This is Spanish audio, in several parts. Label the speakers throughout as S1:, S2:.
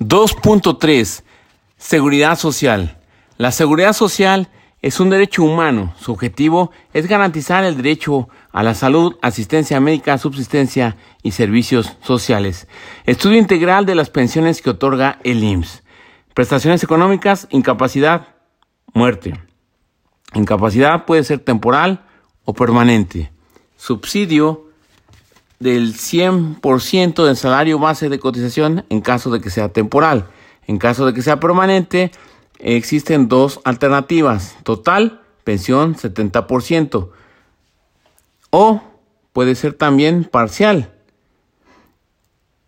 S1: 2.3 Seguridad social. La seguridad social es un derecho humano. Su objetivo es garantizar el derecho a la salud, asistencia médica, subsistencia y servicios sociales. Estudio integral de las pensiones que otorga el IMSS. Prestaciones económicas, incapacidad, muerte. Incapacidad puede ser temporal o permanente. Subsidio del 100% del salario base de cotización en caso de que sea temporal. En caso de que sea permanente, existen dos alternativas. Total, pensión 70%. O puede ser también parcial.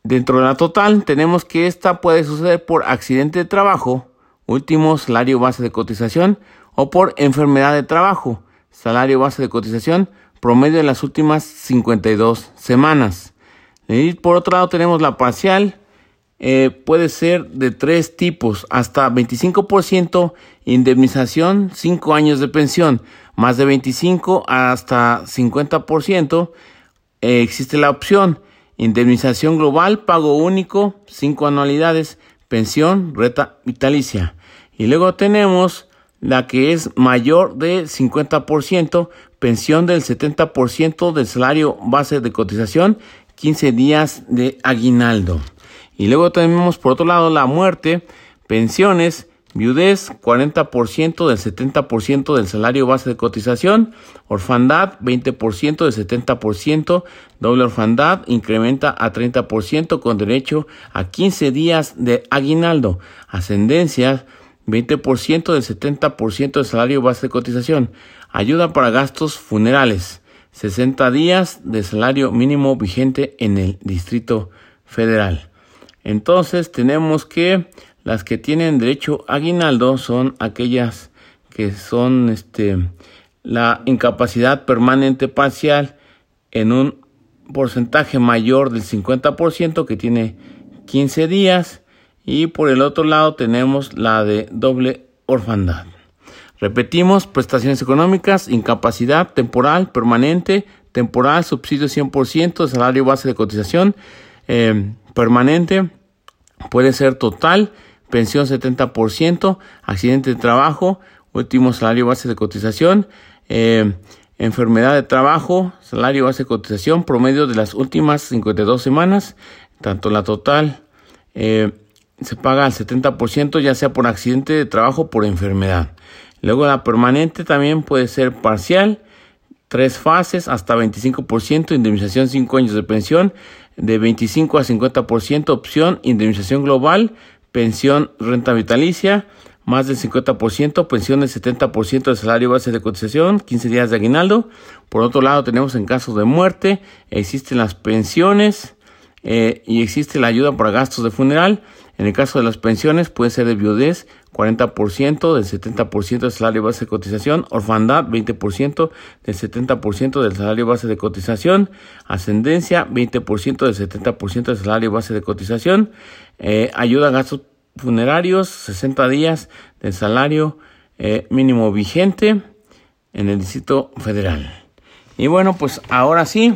S1: Dentro de la total tenemos que esta puede suceder por accidente de trabajo, último salario base de cotización, o por enfermedad de trabajo, salario base de cotización, promedio de las últimas 52 semanas. Y por otro lado tenemos la parcial, eh, puede ser de tres tipos, hasta 25% indemnización, 5 años de pensión, más de 25 hasta 50%, eh, existe la opción indemnización global, pago único, 5 anualidades, pensión, reta vitalicia. Y luego tenemos la que es mayor de 50%, pensión del 70% del salario base de cotización, 15 días de aguinaldo. Y luego tenemos por otro lado la muerte, pensiones, viudez, 40% del 70% del salario base de cotización, orfandad, 20% del 70%, doble orfandad, incrementa a 30% con derecho a 15 días de aguinaldo, ascendencias, 20% del 70% del salario base de cotización, ayuda para gastos funerales, 60 días de salario mínimo vigente en el Distrito Federal. Entonces tenemos que las que tienen derecho a aguinaldo son aquellas que son este la incapacidad permanente parcial en un porcentaje mayor del 50% que tiene 15 días y por el otro lado tenemos la de doble orfandad. Repetimos, prestaciones económicas, incapacidad temporal, permanente, temporal, subsidio 100% de salario base de cotización, eh, permanente, puede ser total, pensión 70%, accidente de trabajo, último salario base de cotización, eh, enfermedad de trabajo, salario base de cotización, promedio de las últimas 52 semanas, tanto la total eh, se paga al 70%, ya sea por accidente de trabajo o por enfermedad. Luego la permanente también puede ser parcial, tres fases, hasta 25%, indemnización 5 años de pensión, de 25 a 50%, opción, indemnización global, pensión, renta vitalicia, más del 50%, pensión del 70% del salario base de cotización, 15 días de aguinaldo. Por otro lado, tenemos en caso de muerte, existen las pensiones eh, y existe la ayuda para gastos de funeral. En el caso de las pensiones, puede ser de viudez, 40% del 70% del salario base de cotización, orfandad 20% del 70% del salario base de cotización, ascendencia 20% del 70% del salario base de cotización, eh, ayuda a gastos funerarios 60 días del salario eh, mínimo vigente en el Distrito Federal. Y bueno, pues ahora sí,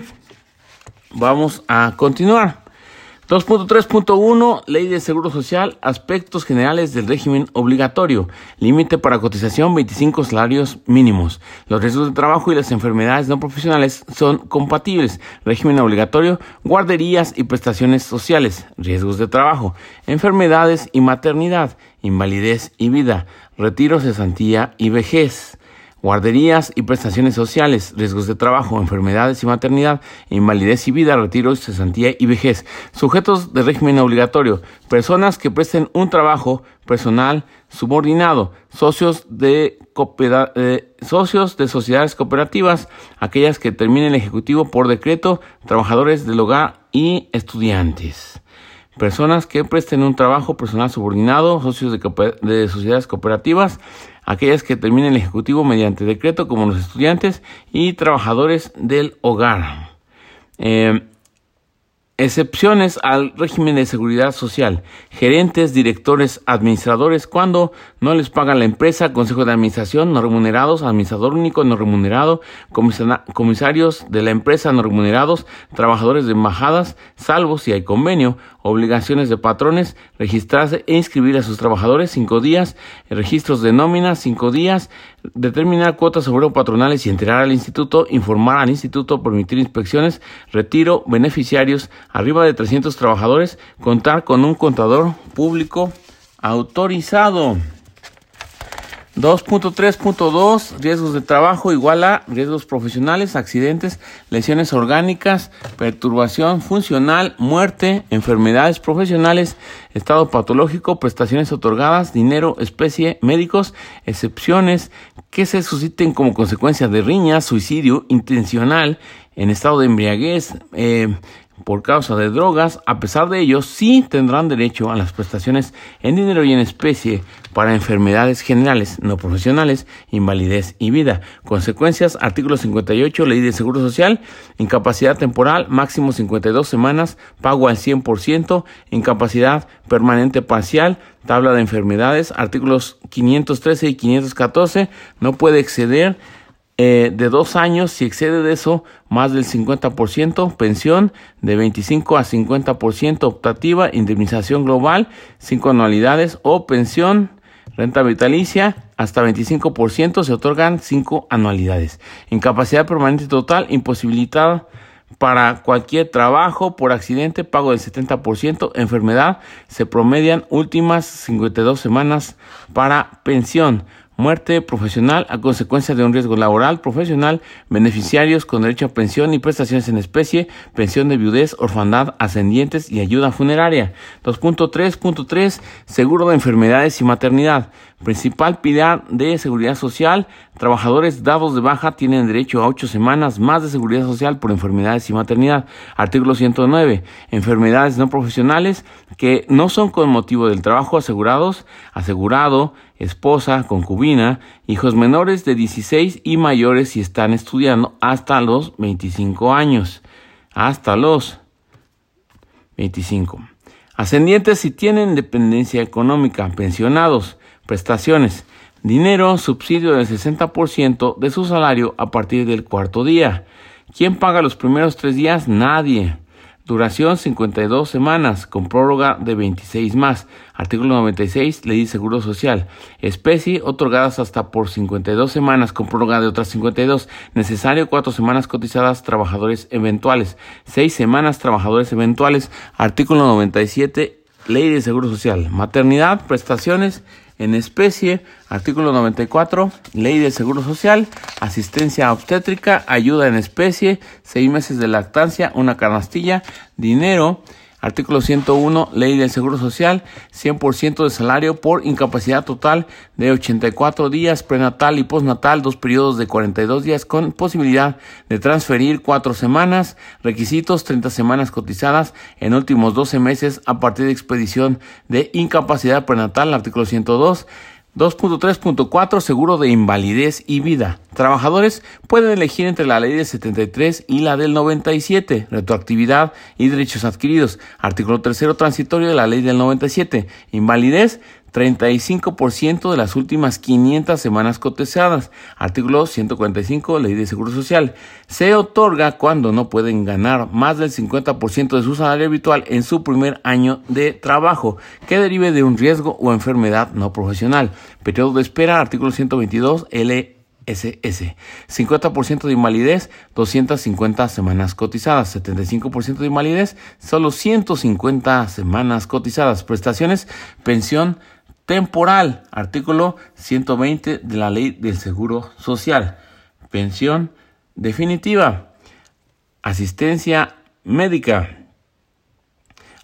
S1: vamos a continuar. 2.3.1 Ley de Seguro Social, aspectos generales del régimen obligatorio, límite para cotización 25 salarios mínimos. Los riesgos de trabajo y las enfermedades no profesionales son compatibles. Régimen obligatorio, guarderías y prestaciones sociales, riesgos de trabajo, enfermedades y maternidad, invalidez y vida, retiro, cesantía y vejez guarderías y prestaciones sociales, riesgos de trabajo, enfermedades y maternidad, invalidez y vida, retiro, cesantía y vejez. Sujetos de régimen obligatorio, personas que presten un trabajo personal subordinado, socios de, eh, socios de sociedades cooperativas, aquellas que terminen el ejecutivo por decreto, trabajadores del hogar y estudiantes. Personas que presten un trabajo personal subordinado, socios de sociedades cooperativas, aquellas que terminen el Ejecutivo mediante decreto, como los estudiantes y trabajadores del hogar. Eh, excepciones al régimen de seguridad social, gerentes, directores, administradores, cuando no les paga la empresa, consejo de administración no remunerados, administrador único no remunerado, comisarios de la empresa no remunerados, trabajadores de embajadas, salvo si hay convenio, obligaciones de patrones, registrarse e inscribir a sus trabajadores cinco días, registros de nómina cinco días, determinar cuotas sobre patronales y entregar al instituto, informar al instituto, permitir inspecciones, retiro, beneficiarios, arriba de 300 trabajadores, contar con un contador público autorizado. 2.3.2 riesgos de trabajo igual a riesgos profesionales, accidentes, lesiones orgánicas, perturbación funcional, muerte, enfermedades profesionales, estado patológico, prestaciones otorgadas, dinero, especie, médicos, excepciones que se susciten como consecuencia de riñas, suicidio intencional, en estado de embriaguez, eh, por causa de drogas, a pesar de ello, sí tendrán derecho a las prestaciones en dinero y en especie para enfermedades generales, no profesionales, invalidez y vida. Consecuencias, artículo 58, ley de seguro social, incapacidad temporal, máximo 52 semanas, pago al 100%, incapacidad permanente parcial, tabla de enfermedades, artículos 513 y 514, no puede exceder eh, de dos años, si excede de eso, más del 50%, pensión de 25 a 50% optativa, indemnización global, cinco anualidades o pensión, renta vitalicia, hasta 25% se otorgan cinco anualidades. Incapacidad permanente total, imposibilitada para cualquier trabajo por accidente, pago del 70%, enfermedad, se promedian últimas 52 semanas para pensión muerte profesional a consecuencia de un riesgo laboral profesional, beneficiarios con derecho a pensión y prestaciones en especie, pensión de viudez, orfandad, ascendientes y ayuda funeraria. 2.3.3 Seguro de enfermedades y maternidad. Principal pilar de seguridad social, trabajadores dados de baja tienen derecho a ocho semanas más de seguridad social por enfermedades y maternidad. Artículo 109. Enfermedades no profesionales que no son con motivo del trabajo asegurados, asegurado, esposa, concubina, hijos menores de 16 y mayores si están estudiando hasta los 25 años. Hasta los 25. Ascendientes si tienen dependencia económica, pensionados prestaciones, dinero, subsidio del 60% de su salario a partir del cuarto día. ¿Quién paga los primeros tres días? Nadie. Duración 52 semanas, con prórroga de 26 más. Artículo 96, Ley de Seguro Social. Especie otorgadas hasta por 52 semanas, con prórroga de otras 52. Necesario cuatro semanas cotizadas, trabajadores eventuales. Seis semanas, trabajadores eventuales. Artículo 97, Ley de Seguro Social. Maternidad, prestaciones en especie, artículo 94, ley del Seguro Social, asistencia obstétrica, ayuda en especie, seis meses de lactancia, una canastilla, dinero, Artículo 101, Ley del Seguro Social, 100% de salario por incapacidad total de 84 días prenatal y postnatal, dos periodos de 42 días con posibilidad de transferir cuatro semanas, requisitos 30 semanas cotizadas en últimos 12 meses a partir de expedición de incapacidad prenatal, artículo 102. 2.3.4 Seguro de invalidez y vida. Trabajadores pueden elegir entre la ley del 73 y la del 97, retroactividad y derechos adquiridos. Artículo 3 transitorio de la ley del 97. Invalidez 35% de las últimas 500 semanas cotizadas. Artículo 145, Ley de Seguro Social. Se otorga cuando no pueden ganar más del 50% de su salario habitual en su primer año de trabajo, que derive de un riesgo o enfermedad no profesional. Periodo de espera, artículo 122, L. SS. 50% de invalidez, 250 semanas cotizadas. 75% de invalidez, solo 150 semanas cotizadas. Prestaciones, pensión, temporal, artículo 120 de la Ley del Seguro Social. Pensión definitiva, asistencia médica,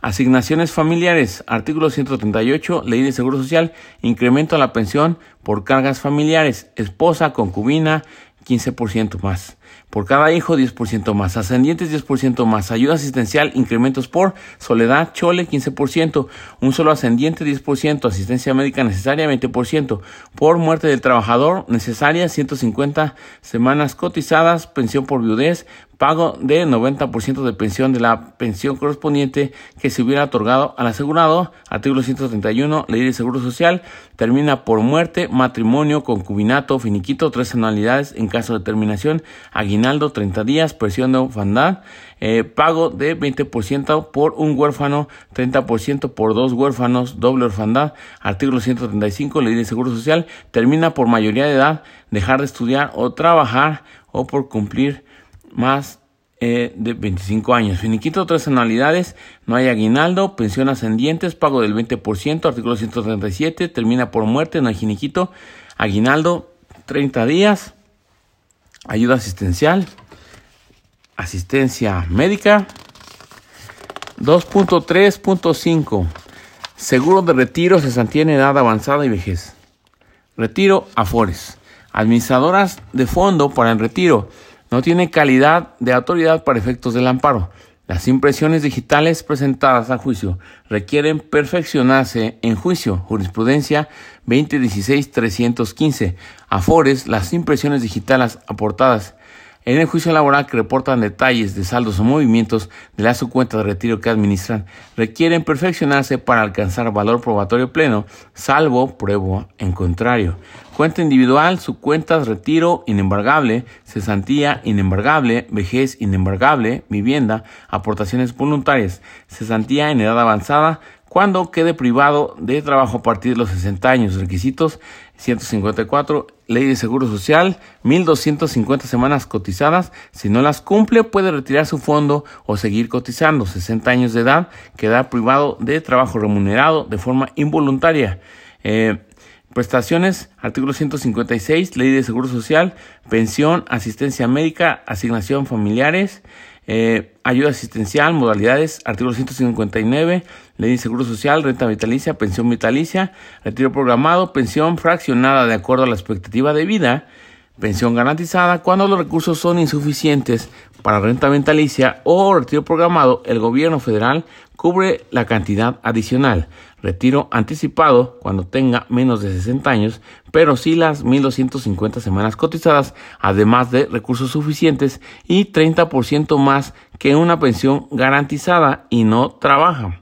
S1: asignaciones familiares, artículo 138, Ley de Seguro Social, incremento a la pensión por cargas familiares, esposa, concubina, 15% más. Por cada hijo, 10% más. Ascendientes, 10% más. Ayuda asistencial, incrementos por soledad, chole, 15%. Un solo ascendiente, 10%. Asistencia médica necesaria, 20%. Por muerte del trabajador, necesaria, 150 semanas cotizadas. Pensión por viudez, pago de 90% de pensión de la pensión correspondiente que se hubiera otorgado al asegurado. Artículo 131, Ley de Seguro Social, termina por muerte, matrimonio, concubinato, finiquito, tres anualidades en caso de terminación, aguinaldo 30 días, presión de orfandad, eh, pago de 20% por un huérfano, 30% por dos huérfanos, doble orfandad, artículo 135, ley de seguro social, termina por mayoría de edad, dejar de estudiar o trabajar o por cumplir más eh, de 25 años. Finiquito tres anualidades, no hay aguinaldo, pensión ascendientes, pago del 20%, artículo 137, termina por muerte, no hay finiquito, aguinaldo 30 días, ayuda asistencial, asistencia médica, 2.3.5, seguro de retiro, se en edad avanzada y vejez. Retiro Afores, administradoras de fondo para el retiro no tiene calidad de autoridad para efectos del amparo. Las impresiones digitales presentadas a juicio requieren perfeccionarse en juicio. Jurisprudencia 2016-315. Afores, las impresiones digitales aportadas en el juicio laboral que reportan detalles de saldos o movimientos de la su cuenta de retiro que administran, requieren perfeccionarse para alcanzar valor probatorio pleno, salvo pruebo en contrario. Cuenta individual, su cuenta de retiro inembargable, cesantía inembargable, vejez inembargable, vivienda, aportaciones voluntarias, cesantía en edad avanzada, cuando quede privado de trabajo a partir de los 60 años. Requisitos 154, Ley de Seguro Social, 1.250 semanas cotizadas. Si no las cumple, puede retirar su fondo o seguir cotizando. 60 años de edad, queda privado de trabajo remunerado de forma involuntaria. Eh, prestaciones, artículo 156, Ley de Seguro Social, pensión, asistencia médica, asignación familiares, eh, ayuda asistencial, modalidades, artículo 159, ley de seguro social, renta vitalicia, pensión vitalicia, retiro programado, pensión fraccionada de acuerdo a la expectativa de vida, pensión garantizada cuando los recursos son insuficientes para renta vitalicia o retiro programado, el gobierno federal cubre la cantidad adicional. Retiro anticipado cuando tenga menos de 60 años, pero sí las 1.250 semanas cotizadas, además de recursos suficientes y 30% más que una pensión garantizada y no trabaja.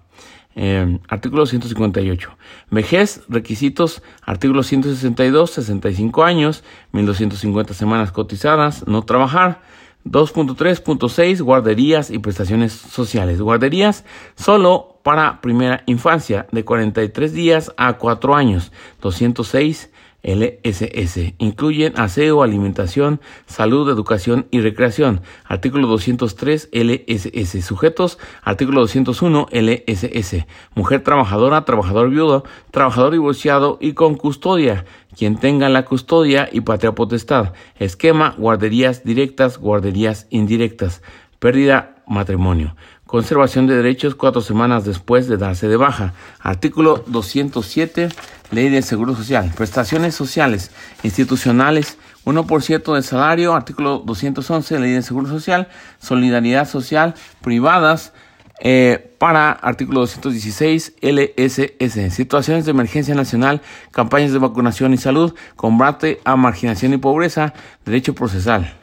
S1: Eh, artículo 158. Vejez, requisitos, artículo 162, 65 años, 1250 semanas cotizadas, no trabajar. 2.3.6 guarderías y prestaciones sociales. Guarderías solo para primera infancia de 43 días a 4 años. 206 LSS. Incluyen aseo, alimentación, salud, educación y recreación. Artículo 203 LSS. Sujetos. Artículo 201 LSS. Mujer trabajadora, trabajador viudo, trabajador divorciado y con custodia. Quien tenga la custodia y patria potestad. Esquema, guarderías directas, guarderías indirectas. Pérdida, matrimonio. Conservación de derechos cuatro semanas después de darse de baja. Artículo 207 Ley del Seguro Social. Prestaciones sociales institucionales, 1% del salario, artículo 211, Ley del Seguro Social. Solidaridad social, privadas, eh, para artículo 216 LSS, situaciones de emergencia nacional, campañas de vacunación y salud, combate a marginación y pobreza, derecho procesal.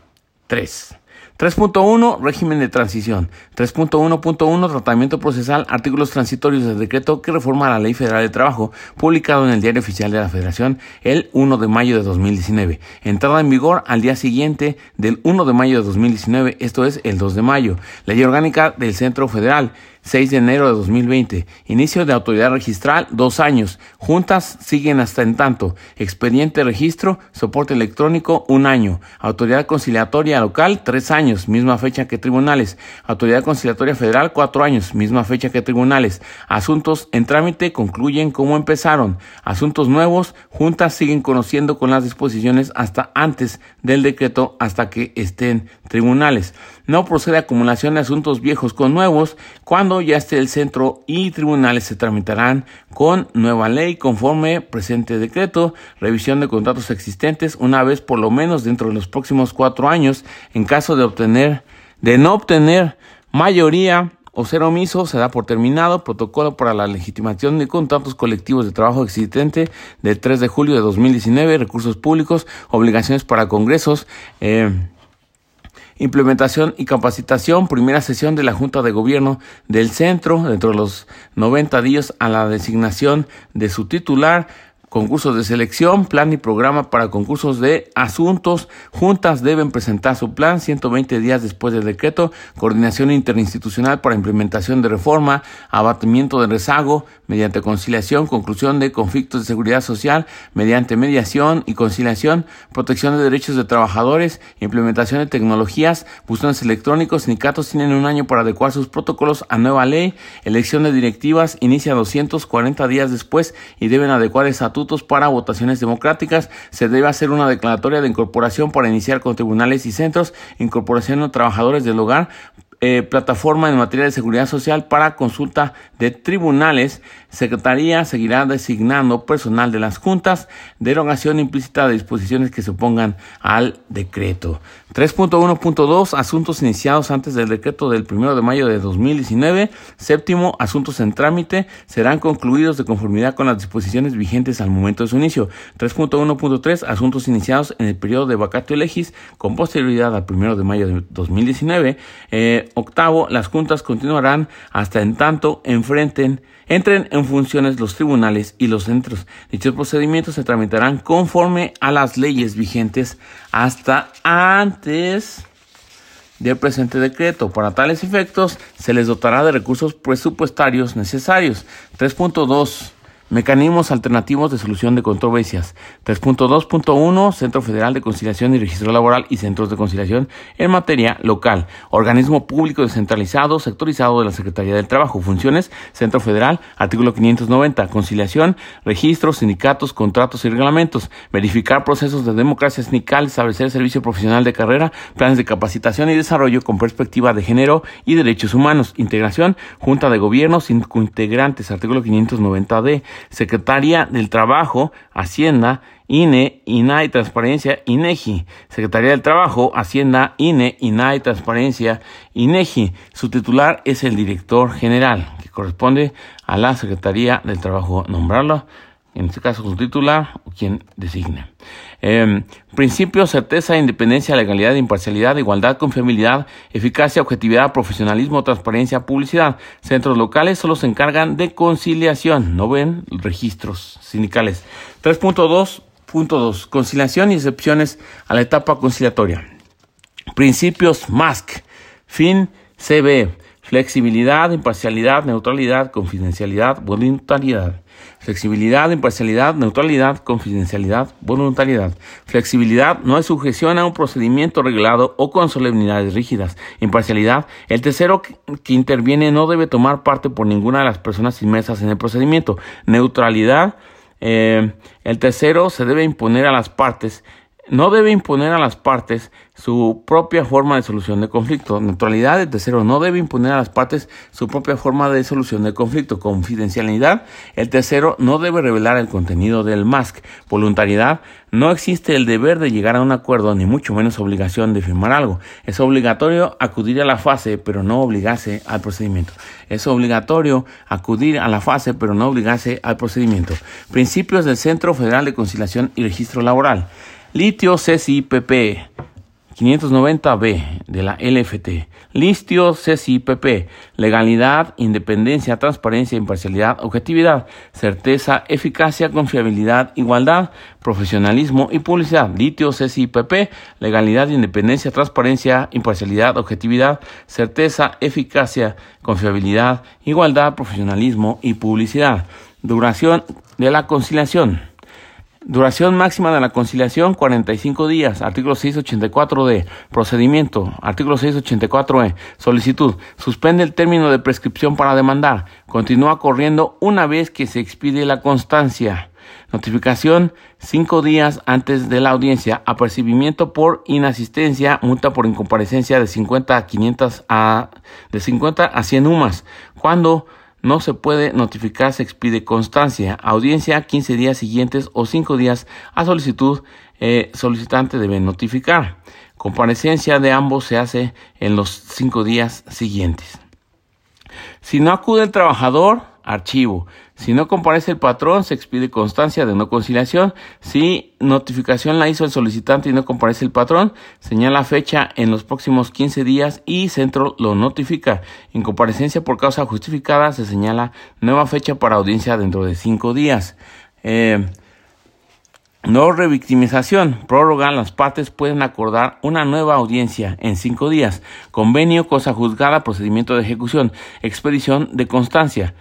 S1: 3. 3.1 Régimen de transición. 3.1.1 Tratamiento procesal. Artículos transitorios del decreto que reforma la Ley Federal de Trabajo, publicado en el Diario Oficial de la Federación el 1 de mayo de 2019. Entrada en vigor al día siguiente del 1 de mayo de 2019, esto es el 2 de mayo. Ley Orgánica del Centro Federal. 6 de enero de 2020. Inicio de autoridad registral, dos años. Juntas siguen hasta en tanto. Expediente registro, soporte electrónico, un año. Autoridad conciliatoria local, tres años, misma fecha que tribunales. Autoridad conciliatoria federal, cuatro años, misma fecha que tribunales. Asuntos en trámite concluyen como empezaron. Asuntos nuevos, juntas siguen conociendo con las disposiciones hasta antes del decreto, hasta que estén tribunales. No procede acumulación de asuntos viejos con nuevos cuando ya esté el centro y tribunales se tramitarán con nueva ley conforme presente decreto, revisión de contratos existentes una vez por lo menos dentro de los próximos cuatro años en caso de obtener, de no obtener mayoría o ser omiso se da por terminado protocolo para la legitimación de contratos colectivos de trabajo existente del 3 de julio de 2019, recursos públicos, obligaciones para congresos, eh, implementación y capacitación, primera sesión de la Junta de Gobierno del Centro, dentro de los 90 días a la designación de su titular, concursos de selección, plan y programa para concursos de asuntos. Juntas deben presentar su plan 120 días después del decreto, coordinación interinstitucional para implementación de reforma, abatimiento de rezago mediante conciliación, conclusión de conflictos de seguridad social mediante mediación y conciliación, protección de derechos de trabajadores, implementación de tecnologías, buzones electrónicos, sindicatos tienen un año para adecuar sus protocolos a nueva ley, elección de directivas inicia 240 días después y deben adecuar estatutos para votaciones democráticas. Se debe hacer una declaratoria de incorporación para iniciar con tribunales y centros, incorporación de trabajadores del hogar, eh, plataforma en materia de seguridad social para consulta de tribunales. Secretaría seguirá designando personal de las juntas, derogación implícita de disposiciones que se opongan al decreto. 3.1.2 Asuntos iniciados antes del decreto del 1 de mayo de 2019. Séptimo, asuntos en trámite serán concluidos de conformidad con las disposiciones vigentes al momento de su inicio. 3.1.3 Asuntos iniciados en el periodo de vacatio legis con posterioridad al 1 de mayo de 2019. Eh, octavo, las juntas continuarán hasta en tanto enfrenten entren en funciones los tribunales y los centros. Dichos procedimientos se tramitarán conforme a las leyes vigentes hasta antes del presente decreto. Para tales efectos, se les dotará de recursos presupuestarios necesarios. 3.2 Mecanismos alternativos de solución de controversias. 3.2.1 Centro Federal de Conciliación y Registro Laboral y Centros de Conciliación en materia local. Organismo público descentralizado, sectorizado de la Secretaría del Trabajo. Funciones. Centro Federal. Artículo 590. Conciliación, registros, sindicatos, contratos y reglamentos. Verificar procesos de democracia sindical, establecer servicio profesional de carrera, planes de capacitación y desarrollo con perspectiva de género y derechos humanos. Integración. Junta de Gobiernos integrantes. Artículo 590D Secretaría del Trabajo, Hacienda, INE, INAI, Transparencia, INEGI. Secretaría del Trabajo, Hacienda, INE, INAI, Transparencia, INEGI. Su titular es el director general, que corresponde a la Secretaría del Trabajo nombrarlo en este caso su titular o quien designe. Eh, principios, certeza, independencia, legalidad, imparcialidad, igualdad, confiabilidad, eficacia, objetividad, profesionalismo, transparencia, publicidad. Centros locales solo se encargan de conciliación, no ven registros sindicales. 3.2.2. Conciliación y excepciones a la etapa conciliatoria. Principios MASC. Fin CB. Flexibilidad, imparcialidad, neutralidad, confidencialidad, voluntariedad. Flexibilidad, imparcialidad, neutralidad, confidencialidad, voluntariedad. Flexibilidad no es sujeción a un procedimiento reglado o con solemnidades rígidas. Imparcialidad, el tercero que interviene no debe tomar parte por ninguna de las personas inmersas en el procedimiento. Neutralidad, eh, el tercero se debe imponer a las partes no debe imponer a las partes su propia forma de solución de conflicto. Neutralidad, el tercero, no debe imponer a las partes su propia forma de solución de conflicto. Confidencialidad, el tercero, no debe revelar el contenido del MASC. Voluntariedad, no existe el deber de llegar a un acuerdo, ni mucho menos obligación de firmar algo. Es obligatorio acudir a la fase, pero no obligarse al procedimiento. Es obligatorio acudir a la fase, pero no obligarse al procedimiento. Principios del Centro Federal de Conciliación y Registro Laboral. Litio CCIPP 590B de la LFT. Litio CCIPP. Legalidad, independencia, transparencia, imparcialidad, objetividad, certeza, eficacia, confiabilidad, igualdad, profesionalismo y publicidad. Litio CCIPP. Legalidad, independencia, transparencia, imparcialidad, objetividad, certeza, eficacia, confiabilidad, igualdad, profesionalismo y publicidad. Duración de la conciliación. Duración máxima de la conciliación 45 días. Artículo 684D. Procedimiento. Artículo 684E. Solicitud. Suspende el término de prescripción para demandar. Continúa corriendo una vez que se expide la constancia. Notificación cinco días antes de la audiencia. Apercibimiento por inasistencia. Multa por incomparecencia de 50 a 500 a de 50 a 100 UMAS. Cuando no se puede notificar, se expide constancia, audiencia 15 días siguientes o 5 días a solicitud, eh, solicitante debe notificar. Comparecencia de ambos se hace en los 5 días siguientes. Si no acude el trabajador, archivo. Si no comparece el patrón, se expide constancia de no conciliación. Si notificación la hizo el solicitante y no comparece el patrón, señala fecha en los próximos 15 días y centro lo notifica. En comparecencia por causa justificada se señala nueva fecha para audiencia dentro de 5 días. Eh, No revictimización. Prórroga. Las partes pueden acordar una nueva audiencia en cinco días. Convenio, cosa juzgada, procedimiento de ejecución. Expedición de constancia.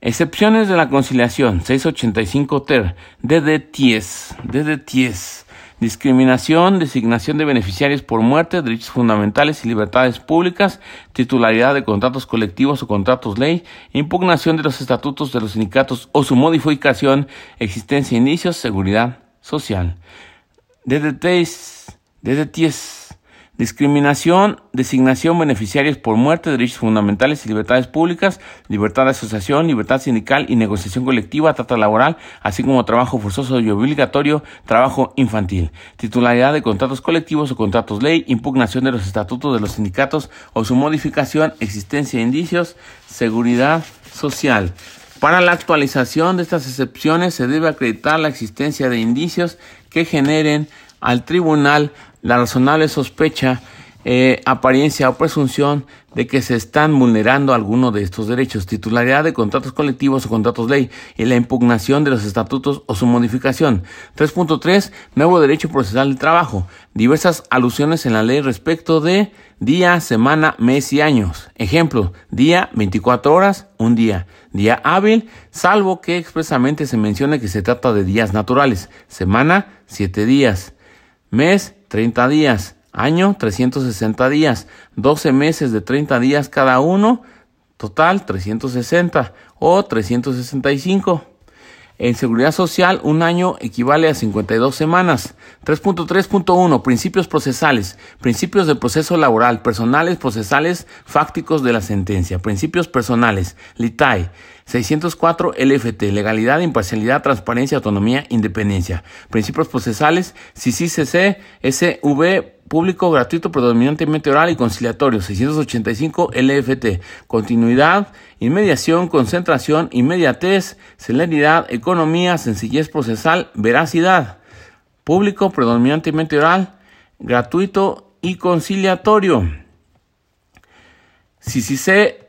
S1: Excepciones de la conciliación. 685 ter. DD TIES. DD TIES discriminación, designación de beneficiarios por muerte, derechos fundamentales y libertades públicas, titularidad de contratos colectivos o contratos ley, impugnación de los estatutos de los sindicatos o su modificación, existencia de indicios, seguridad social. Desde desde Discriminación, designación, beneficiarios por muerte, derechos fundamentales y libertades públicas, libertad de asociación, libertad sindical y negociación colectiva, trata laboral, así como trabajo forzoso y obligatorio, trabajo infantil, titularidad de contratos colectivos o contratos ley, impugnación de los estatutos de los sindicatos o su modificación, existencia de indicios, seguridad social. Para la actualización de estas excepciones se debe acreditar la existencia de indicios que generen al tribunal la razonable sospecha, eh, apariencia o presunción de que se están vulnerando alguno de estos derechos, titularidad de contratos colectivos o contratos ley y la impugnación de los estatutos o su modificación. 3.3. Nuevo derecho procesal del trabajo. Diversas alusiones en la ley respecto de día, semana, mes y años. Ejemplo, día, 24 horas, un día. Día hábil, salvo que expresamente se mencione que se trata de días naturales. Semana, 7 días. Mes, 30 días. Año, 360 días. 12 meses de 30 días cada uno. Total, 360 o 365. En seguridad social, un año equivale a 52 semanas. 3.3.1. Principios procesales. Principios del proceso laboral. Personales, procesales, fácticos de la sentencia. Principios personales. LITAI. 604 LFT. Legalidad, imparcialidad, transparencia, autonomía, independencia. Principios procesales. CCCC, SV, público, gratuito, predominantemente oral y conciliatorio, 685 LFT, continuidad, inmediación, concentración, inmediatez, celeridad, economía, sencillez procesal, veracidad, público, predominantemente oral, gratuito y conciliatorio.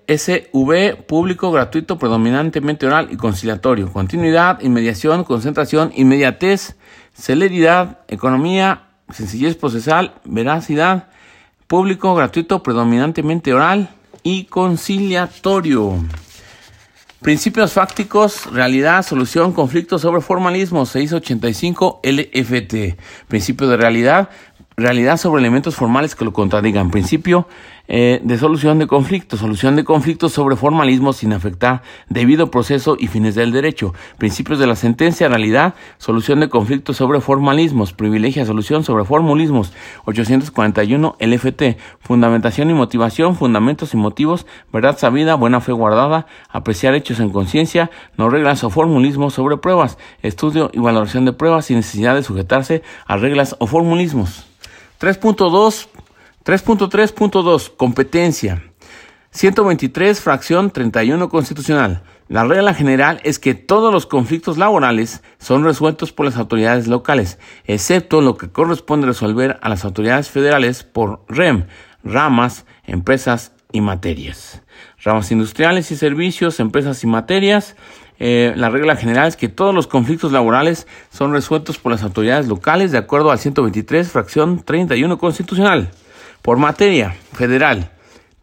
S1: SV, público, gratuito, predominantemente oral y conciliatorio. Continuidad, inmediación, concentración, inmediatez, celeridad, economía, sencillez procesal, veracidad, público, gratuito, predominantemente oral y conciliatorio. Principios fácticos, realidad, solución, conflicto sobre formalismo, 685 LFT. Principio de realidad, realidad sobre elementos formales que lo contradigan. Principio eh, de solución de conflictos, solución de conflictos sobre formalismo sin afectar debido proceso y fines del derecho, principios de la sentencia, realidad, solución de conflictos sobre formalismos, privilegia solución sobre formalismos, 841 LFT, fundamentación y motivación, fundamentos y motivos, verdad sabida, buena fe guardada, apreciar hechos en conciencia, no reglas o formulismos sobre pruebas, estudio y valoración de pruebas sin necesidad de sujetarse a reglas o formulismos. 3.2 3.3.2 Competencia. 123, fracción 31 constitucional. La regla general es que todos los conflictos laborales son resueltos por las autoridades locales, excepto lo que corresponde resolver a las autoridades federales por REM, ramas, empresas y materias. Ramas industriales y servicios, empresas y materias. Eh, la regla general es que todos los conflictos laborales son resueltos por las autoridades locales de acuerdo al 123, fracción 31 constitucional. Por materia federal,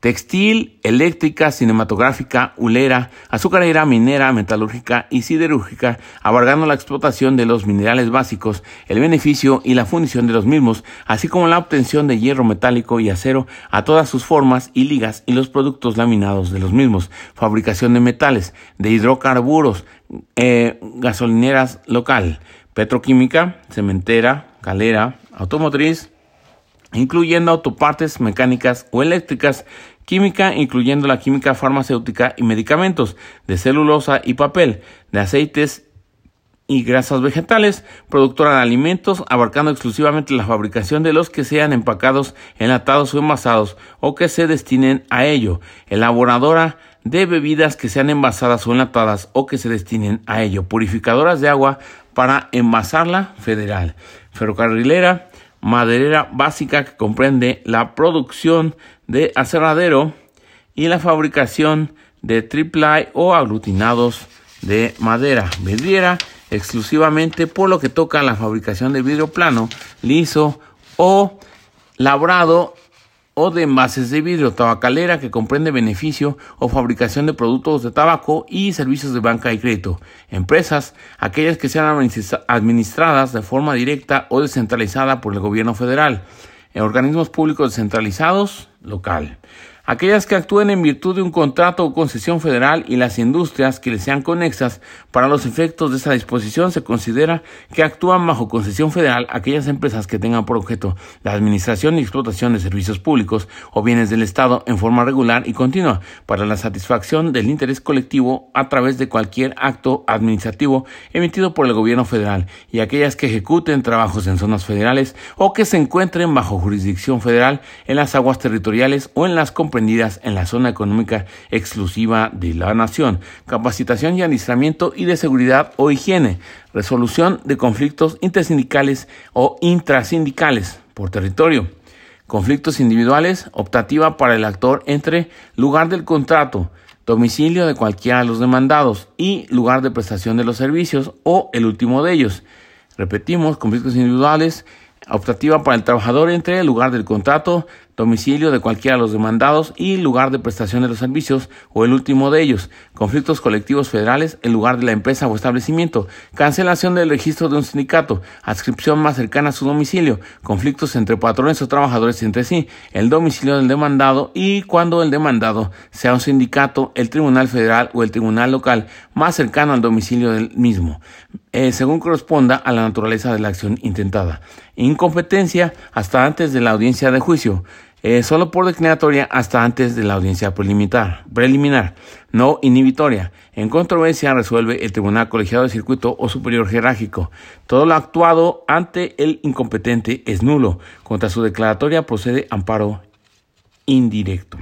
S1: textil, eléctrica, cinematográfica, hulera, azucarera, minera, metalúrgica y siderúrgica, abarcando la explotación de los minerales básicos, el beneficio y la fundición de los mismos, así como la obtención de hierro metálico y acero a todas sus formas y ligas y los productos laminados de los mismos, fabricación de metales, de hidrocarburos, eh, gasolineras local, petroquímica, cementera, calera, automotriz, incluyendo autopartes mecánicas o eléctricas, química, incluyendo la química farmacéutica y medicamentos, de celulosa y papel, de aceites y grasas vegetales, productora de alimentos, abarcando exclusivamente la fabricación de los que sean empacados, enlatados o envasados o que se destinen a ello, elaboradora de bebidas que sean envasadas o enlatadas o que se destinen a ello, purificadoras de agua para envasarla federal, ferrocarrilera, maderera básica que comprende la producción de aserradero y la fabricación de triple o aglutinados de madera, vidriera exclusivamente por lo que toca a la fabricación de vidrio plano, liso o labrado o de envases de vidrio, tabacalera que comprende beneficio o fabricación de productos de tabaco y servicios de banca y crédito. Empresas, aquellas que sean administradas de forma directa o descentralizada por el gobierno federal. Organismos públicos descentralizados, local aquellas que actúen en virtud de un contrato o concesión federal y las industrias que les sean conexas. Para los efectos de esa disposición se considera que actúan bajo concesión federal aquellas empresas que tengan por objeto la administración y explotación de servicios públicos o bienes del Estado en forma regular y continua para la satisfacción del interés colectivo a través de cualquier acto administrativo emitido por el gobierno federal y aquellas que ejecuten trabajos en zonas federales o que se encuentren bajo jurisdicción federal en las aguas territoriales o en las competencias en la zona económica exclusiva de la nación, capacitación y adiestramiento y de seguridad o higiene, resolución de conflictos intersindicales o intrasindicales por territorio, conflictos individuales, optativa para el actor entre lugar del contrato, domicilio de cualquiera de los demandados y lugar de prestación de los servicios o el último de ellos. Repetimos, conflictos individuales, optativa para el trabajador entre el lugar del contrato, domicilio de cualquiera de los demandados y lugar de prestación de los servicios o el último de ellos, conflictos colectivos federales, el lugar de la empresa o establecimiento, cancelación del registro de un sindicato, adscripción más cercana a su domicilio, conflictos entre patrones o trabajadores entre sí, el domicilio del demandado y cuando el demandado sea un sindicato, el tribunal federal o el tribunal local más cercano al domicilio del mismo, eh, según corresponda a la naturaleza de la acción intentada. Incompetencia hasta antes de la audiencia de juicio eh, solo por declinatoria hasta antes de la audiencia preliminar, preliminar, no inhibitoria. En controversia resuelve el Tribunal Colegiado de Circuito o Superior Jerárquico. Todo lo actuado ante el incompetente es nulo. Contra su declaratoria procede amparo indirecto.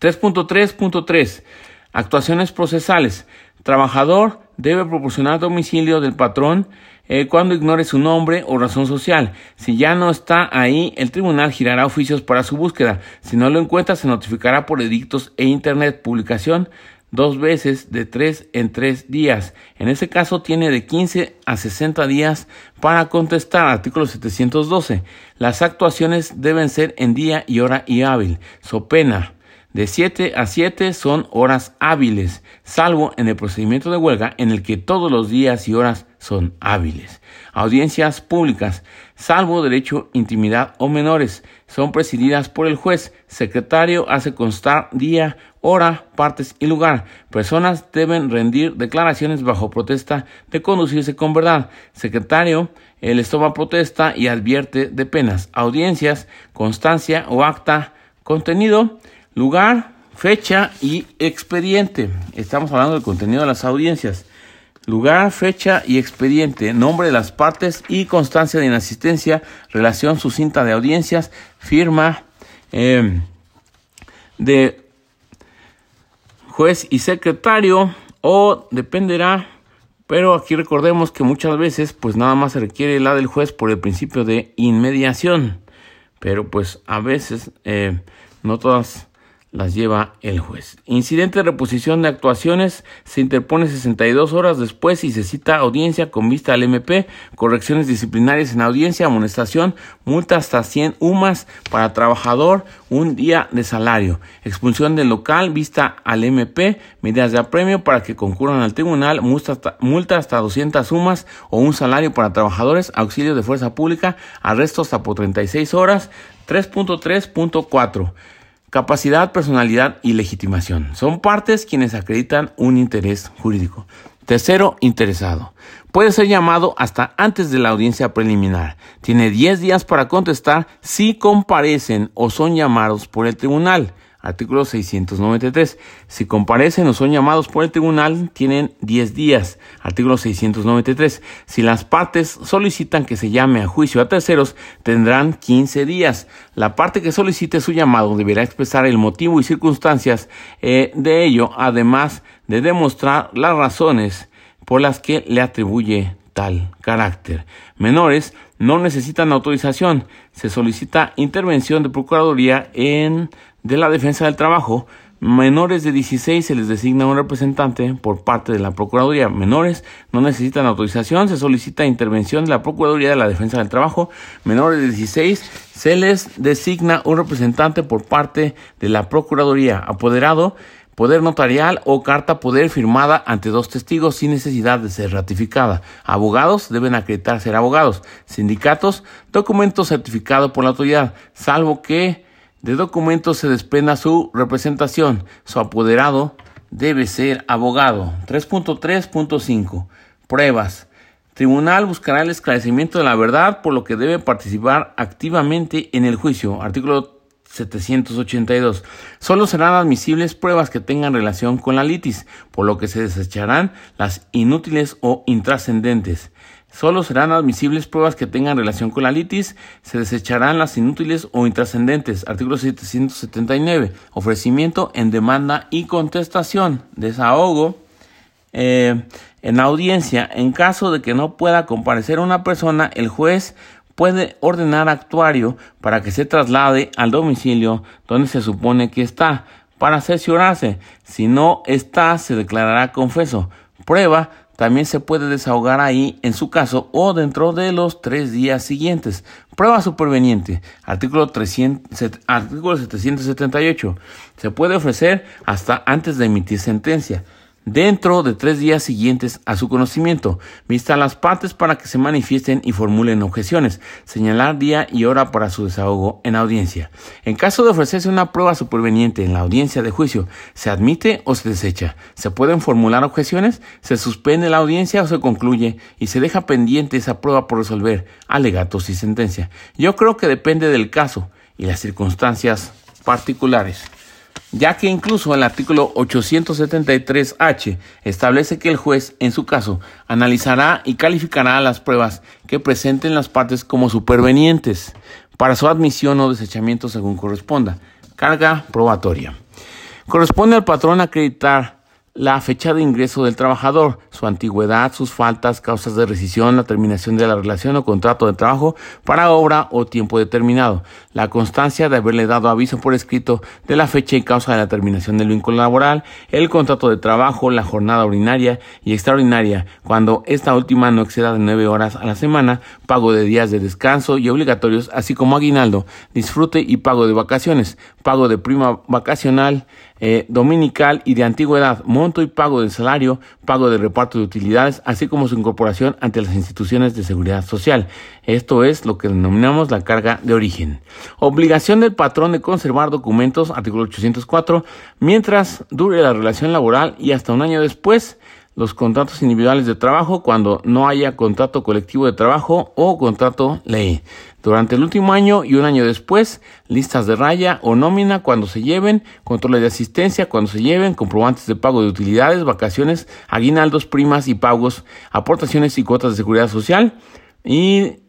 S1: 3.3.3 Actuaciones procesales. Trabajador debe proporcionar domicilio del patrón eh, cuando ignore su nombre o razón social. Si ya no está ahí, el tribunal girará oficios para su búsqueda. Si no lo encuentra, se notificará por edictos e internet. Publicación dos veces de tres en tres días. En ese caso tiene de 15 a 60 días para contestar. Artículo 712. Las actuaciones deben ser en día y hora y hábil. So pena de 7 a 7 son horas hábiles, salvo en el procedimiento de huelga en el que todos los días y horas son hábiles. Audiencias públicas, salvo derecho, intimidad o menores, son presididas por el juez. Secretario hace constar día, hora, partes y lugar. Personas deben rendir declaraciones bajo protesta de conducirse con verdad. Secretario, el toma protesta y advierte de penas. Audiencias, constancia o acta, contenido, Lugar, fecha y expediente. Estamos hablando del contenido de las audiencias. Lugar, fecha y expediente, nombre de las partes y constancia de inasistencia, relación sucinta de audiencias, firma em, de juez y secretario. O dependerá, pero aquí recordemos que muchas veces pues nada más se requiere la del juez por el principio de inmediación, pero pues a veces eh, no todas las lleva el juez. Incidente de reposición de actuaciones se interpone 62 horas después y se cita audiencia con vista al MP, correcciones disciplinarias en audiencia, amonestación, multa hasta 100 UMAS para trabajador, un día de salario, expulsión del local, vista al MP, medidas de apremio para que concurran al tribunal, multa hasta, multa hasta 200 UMAS o un salario para trabajadores, auxilio de fuerza pública, arresto hasta por 36 horas, 3.3.4 Capacidad, personalidad y legitimación. Son partes quienes acreditan un interés jurídico. Tercero, interesado. Puede ser llamado hasta antes de la audiencia preliminar. Tiene 10 días para contestar si comparecen o son llamados por el tribunal. Artículo 693. Si comparecen o son llamados por el tribunal, tienen 10 días. Artículo 693. Si las partes solicitan que se llame a juicio a terceros, tendrán 15 días. La parte que solicite su llamado deberá expresar el motivo y circunstancias eh, de ello, además de demostrar las razones por las que le atribuye tal carácter. Menores no necesitan autorización. Se solicita intervención de Procuraduría en de la Defensa del Trabajo Menores de 16 se les designa un representante por parte de la Procuraduría. Menores no necesitan autorización, se solicita intervención de la Procuraduría de la Defensa del Trabajo. Menores de 16 se les designa un representante por parte de la Procuraduría. Apoderado poder notarial o carta poder firmada ante dos testigos sin necesidad de ser ratificada. Abogados deben acreditar ser abogados. Sindicatos, documento certificado por la autoridad, salvo que de documentos se desprenda su representación. Su apoderado debe ser abogado. 3.3.5. Pruebas. Tribunal buscará el esclarecimiento de la verdad, por lo que debe participar activamente en el juicio. Artículo 782. Solo serán admisibles pruebas que tengan relación con la litis, por lo que se desecharán las inútiles o intrascendentes. Solo serán admisibles pruebas que tengan relación con la litis, se desecharán las inútiles o intrascendentes. Artículo 779. Ofrecimiento en demanda y contestación. Desahogo. Eh, en audiencia, en caso de que no pueda comparecer una persona, el juez puede ordenar actuario para que se traslade al domicilio donde se supone que está para cerciorarse. Si no está, se declarará confeso. Prueba también se puede desahogar ahí en su caso o dentro de los tres días siguientes. Prueba superveniente. Artículo, 300, artículo 778. Se puede ofrecer hasta antes de emitir sentencia dentro de tres días siguientes a su conocimiento, vista las partes para que se manifiesten y formulen objeciones, señalar día y hora para su desahogo en audiencia. En caso de ofrecerse una prueba superveniente en la audiencia de juicio, se admite o se desecha, se pueden formular objeciones, se suspende la audiencia o se concluye y se deja pendiente esa prueba por resolver, alegatos y sentencia. Yo creo que depende del caso y las circunstancias particulares ya que incluso el artículo 873H establece que el juez, en su caso, analizará y calificará las pruebas que presenten las partes como supervenientes para su admisión o desechamiento según corresponda. Carga probatoria. Corresponde al patrón acreditar la fecha de ingreso del trabajador, su antigüedad, sus faltas, causas de rescisión, la terminación de la relación o contrato de trabajo para obra o tiempo determinado, la constancia de haberle dado aviso por escrito de la fecha y causa de la terminación del vínculo laboral, el contrato de trabajo, la jornada ordinaria y extraordinaria, cuando esta última no exceda de nueve horas a la semana, pago de días de descanso y obligatorios, así como aguinaldo, disfrute y pago de vacaciones, pago de prima vacacional, eh, dominical y de antigüedad, monto y pago del salario, pago de reparto de utilidades, así como su incorporación ante las instituciones de seguridad social. Esto es lo que denominamos la carga de origen. Obligación del patrón de conservar documentos, artículo 804, mientras dure la relación laboral y hasta un año después los contratos individuales de trabajo cuando no haya contrato colectivo de trabajo o contrato ley. Durante el último año y un año después, listas de raya o nómina cuando se lleven, controles de asistencia cuando se lleven, comprobantes de pago de utilidades, vacaciones, aguinaldos, primas y pagos, aportaciones y cuotas de seguridad social y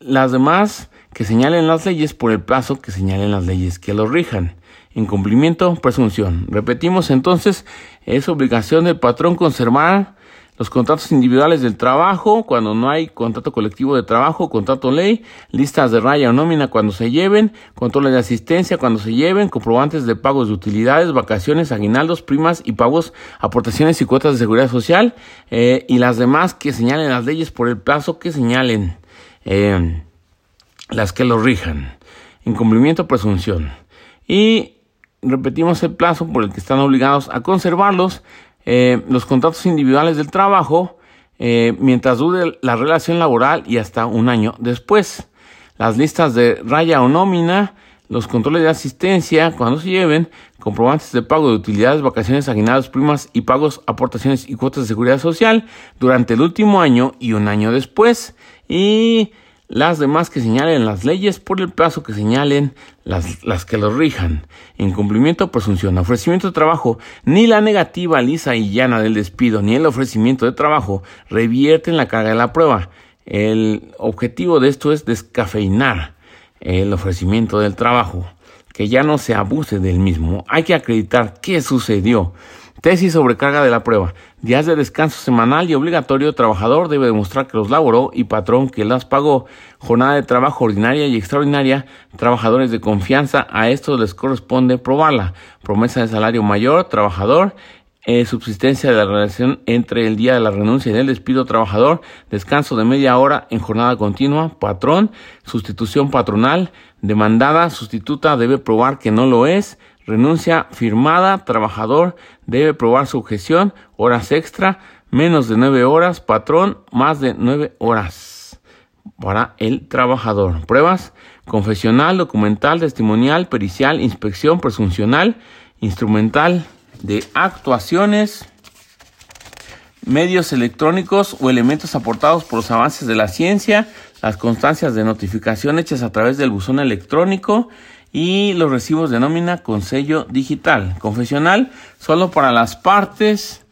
S1: las demás que señalen las leyes por el plazo que señalen las leyes que los rijan. Incumplimiento, presunción. Repetimos entonces, es obligación del patrón conservar los contratos individuales del trabajo, cuando no hay contrato colectivo de trabajo, contrato ley, listas de raya o nómina cuando se lleven, controles de asistencia cuando se lleven, comprobantes de pagos de utilidades, vacaciones, aguinaldos, primas y pagos, aportaciones y cuotas de seguridad social, eh, y las demás que señalen las leyes por el plazo que señalen eh, las que lo rijan. Incumplimiento, presunción. Y repetimos el plazo por el que están obligados a conservarlos, eh, los contratos individuales del trabajo, eh, mientras dure la relación laboral y hasta un año después. Las listas de raya o nómina, los controles de asistencia cuando se lleven, comprobantes de pago de utilidades, vacaciones, aguinaldos, primas y pagos, aportaciones y cuotas de seguridad social durante el último año y un año después. Y las demás que señalen las leyes por el plazo que señalen las, las que los rijan. Incumplimiento o presunción. Ofrecimiento de trabajo. Ni la negativa lisa y llana del despido ni el ofrecimiento de trabajo revierten la carga de la prueba. El objetivo de esto es descafeinar el ofrecimiento del trabajo, que ya no se abuse del mismo. Hay que acreditar qué sucedió. Tesis sobre carga de la prueba. Días de descanso semanal y obligatorio, trabajador debe demostrar que los laboró y patrón que las pagó, jornada de trabajo ordinaria y extraordinaria, trabajadores de confianza, a estos les corresponde probarla, promesa de salario mayor, trabajador, eh, subsistencia de la relación entre el día de la renuncia y del despido trabajador, descanso de media hora en jornada continua, patrón, sustitución patronal, demandada, sustituta debe probar que no lo es, renuncia firmada, trabajador debe probar su objeción, horas extra, menos de nueve horas, patrón, más de nueve horas para el trabajador. Pruebas, confesional, documental, testimonial, pericial, inspección, presuncional, instrumental, de actuaciones, medios electrónicos o elementos aportados por los avances de la ciencia, las constancias de notificación hechas a través del buzón electrónico y los recibos de nómina con sello digital. Confesional solo para las partes.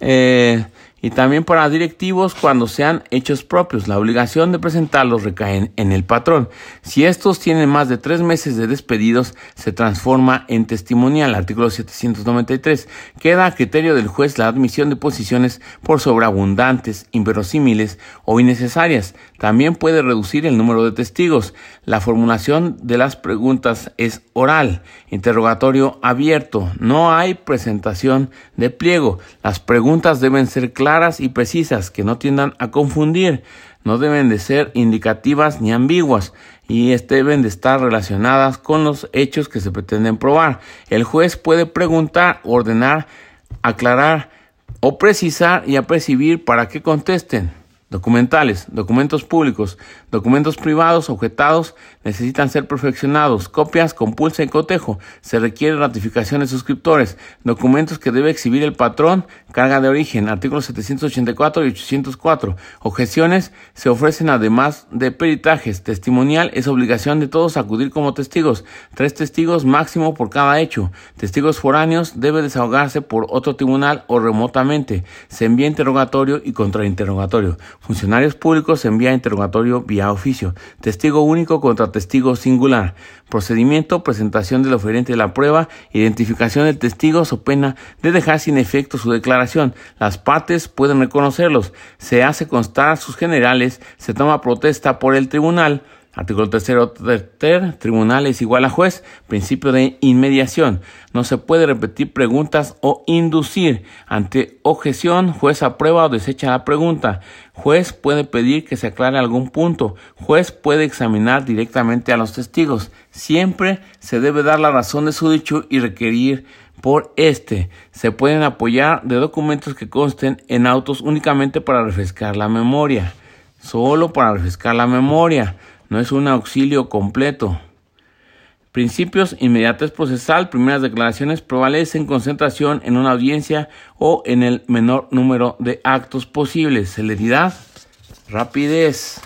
S1: Eh, y también para directivos cuando sean hechos propios. La obligación de presentarlos recae en el patrón. Si estos tienen más de tres meses de despedidos, se transforma en testimonial. Artículo 793. Queda a criterio del juez la admisión de posiciones por sobreabundantes, inverosímiles o innecesarias. También puede reducir el número de testigos. La formulación de las preguntas es oral. Interrogatorio abierto. No hay presentación de pliego. Las preguntas deben ser claras claras y precisas, que no tiendan a confundir, no deben de ser indicativas ni ambiguas y deben de estar relacionadas con los hechos que se pretenden probar. El juez puede preguntar, ordenar, aclarar o precisar y apercibir para que contesten. Documentales, documentos públicos, documentos privados objetados necesitan ser perfeccionados. Copias con pulsa y cotejo. Se requiere ratificación de suscriptores. Documentos que debe exhibir el patrón. Carga de origen. Artículos 784 y 804. Objeciones se ofrecen además de peritajes. Testimonial es obligación de todos acudir como testigos. Tres testigos máximo por cada hecho. Testigos foráneos debe desahogarse por otro tribunal o remotamente. Se envía interrogatorio y contrainterrogatorio. Funcionarios públicos envía interrogatorio vía oficio. Testigo único contra testigo singular. Procedimiento, presentación del oferente de la prueba, identificación del testigo so pena de dejar sin efecto su declaración. Las partes pueden reconocerlos. Se hace constar sus generales, se toma protesta por el tribunal. Artículo tercero, ter, tribunal es igual a juez, principio de inmediación. No se puede repetir preguntas o inducir. Ante objeción, juez aprueba o desecha la pregunta. Juez puede pedir que se aclare algún punto. Juez puede examinar directamente a los testigos. Siempre se debe dar la razón de su dicho y requerir por este. Se pueden apoyar de documentos que consten en autos únicamente para refrescar la memoria. Solo para refrescar la memoria no es un auxilio completo. Principios inmediatos procesal, primeras declaraciones prevalecen concentración en una audiencia o en el menor número de actos posibles. Celeridad, rapidez,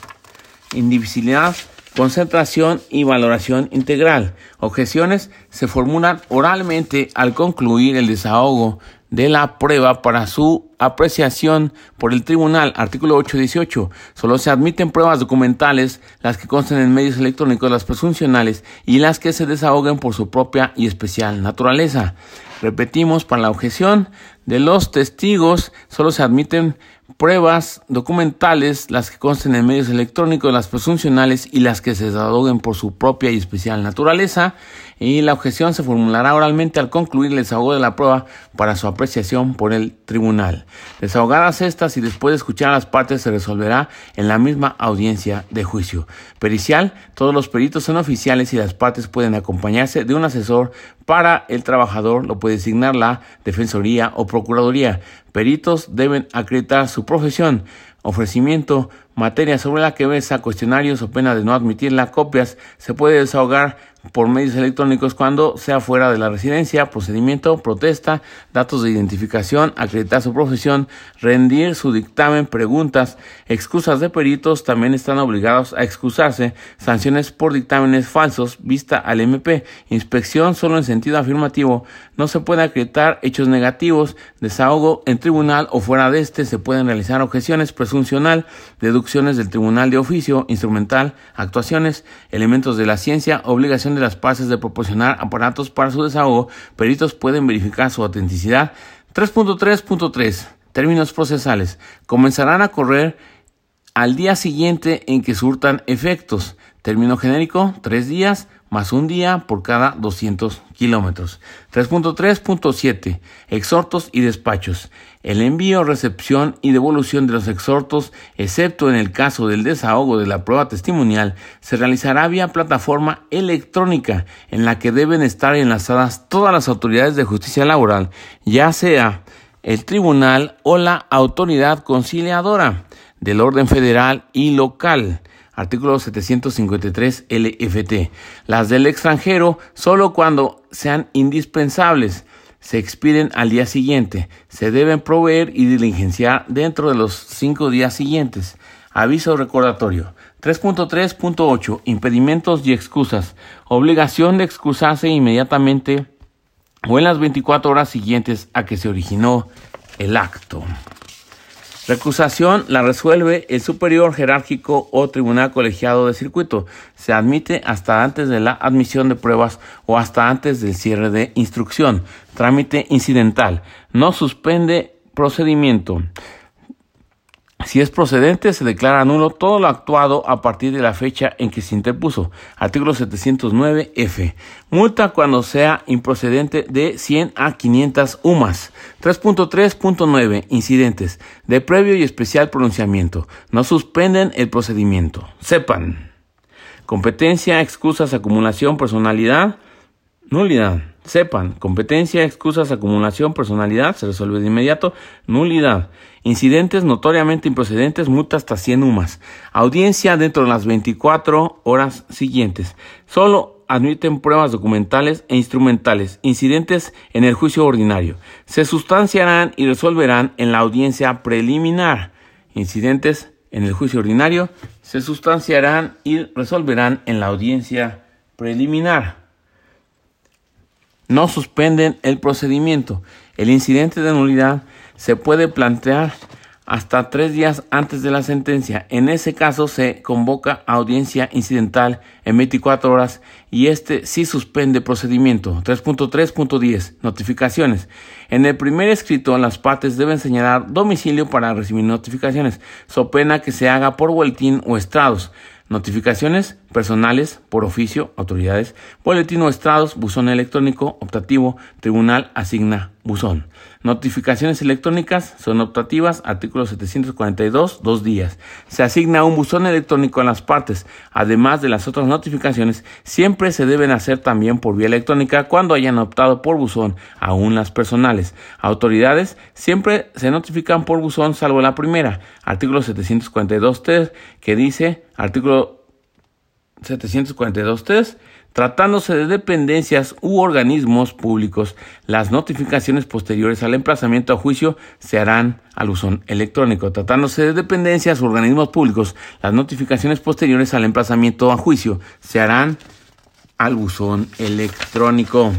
S1: indivisibilidad, concentración y valoración integral. Objeciones se formulan oralmente al concluir el desahogo de la prueba para su apreciación por el tribunal. Artículo 818. Solo se admiten pruebas documentales, las que consten en medios electrónicos, las presuncionales y las que se desahoguen por su propia y especial naturaleza. Repetimos, para la objeción de los testigos solo se admiten pruebas documentales, las que consten en medios electrónicos, las presuncionales y las que se desahoguen por su propia y especial naturaleza y la objeción se formulará oralmente al concluir el desahogo de la prueba para su apreciación por el tribunal. Desahogadas estas y después de escuchar a las partes se resolverá en la misma audiencia de juicio. Pericial, todos los peritos son oficiales y las partes pueden acompañarse de un asesor para el trabajador, lo puede designar la Defensoría o Procuraduría. Peritos deben acreditar su profesión ofrecimiento, materia sobre la que versa, cuestionarios o pena de no admitirla, copias, se puede desahogar por medios electrónicos cuando sea fuera de la residencia, procedimiento, protesta, datos de identificación, acreditar su profesión, rendir su dictamen, preguntas, excusas de peritos, también están obligados a excusarse, sanciones por dictámenes falsos, vista al MP, inspección solo en sentido afirmativo, no se puede acreditar hechos negativos, desahogo en tribunal o fuera de este, se pueden realizar objeciones presuncional, deducciones del tribunal de oficio, instrumental, actuaciones, elementos de la ciencia, obligación de las partes de proporcionar aparatos para su desahogo, peritos pueden verificar su autenticidad. 3.3.3 Términos procesales. Comenzarán a correr al día siguiente en que surtan efectos. Término genérico, tres días más un día por cada 200 kilómetros. 3.3.7. Exhortos y despachos. El envío, recepción y devolución de los exhortos, excepto en el caso del desahogo de la prueba testimonial, se realizará vía plataforma electrónica en la que deben estar enlazadas todas las autoridades de justicia laboral, ya sea el tribunal o la autoridad conciliadora del orden federal y local. Artículo 753 LFT. Las del extranjero solo cuando sean indispensables se expiden al día siguiente. Se deben proveer y diligenciar dentro de los cinco días siguientes. Aviso recordatorio. 3.3.8. Impedimentos y excusas. Obligación de excusarse inmediatamente o en las 24 horas siguientes a que se originó el acto. Recusación la resuelve el superior jerárquico o tribunal colegiado de circuito. Se admite hasta antes de la admisión de pruebas o hasta antes del cierre de instrucción. Trámite incidental. No suspende procedimiento. Si es procedente, se declara nulo todo lo actuado a partir de la fecha en que se interpuso. Artículo 709F. Multa cuando sea improcedente de 100 a 500 UMAS. 3.3.9. Incidentes de previo y especial pronunciamiento. No suspenden el procedimiento. Sepan. Competencia, excusas, acumulación, personalidad, nulidad. Sepan, competencia, excusas, acumulación, personalidad, se resuelve de inmediato, nulidad. Incidentes notoriamente improcedentes, multa hasta 100 UMAS. Audiencia dentro de las 24 horas siguientes. Solo admiten pruebas documentales e instrumentales. Incidentes en el juicio ordinario. Se sustanciarán y resolverán en la audiencia preliminar. Incidentes en el juicio ordinario se sustanciarán y resolverán en la audiencia preliminar no suspenden el procedimiento. El incidente de nulidad se puede plantear hasta tres días antes de la sentencia. En ese caso se convoca audiencia incidental en 24 horas y este sí suspende procedimiento. 3.3.10 Notificaciones. En el primer escrito las partes deben señalar domicilio para recibir notificaciones, so pena que se haga por boletín o estrados. Notificaciones personales por oficio, autoridades, boletín o estrados, buzón electrónico, optativo, tribunal asigna buzón. Notificaciones electrónicas son optativas, artículo 742, dos días. Se asigna un buzón electrónico a las partes. Además de las otras notificaciones, siempre se deben hacer también por vía electrónica cuando hayan optado por buzón, aún las personales. Autoridades siempre se notifican por buzón salvo la primera, artículo 742 3, que dice, artículo 742.3, tratándose de dependencias u organismos públicos, las notificaciones posteriores al emplazamiento a juicio se harán al buzón electrónico. Tratándose de dependencias u organismos públicos, las notificaciones posteriores al emplazamiento a juicio se harán al buzón electrónico.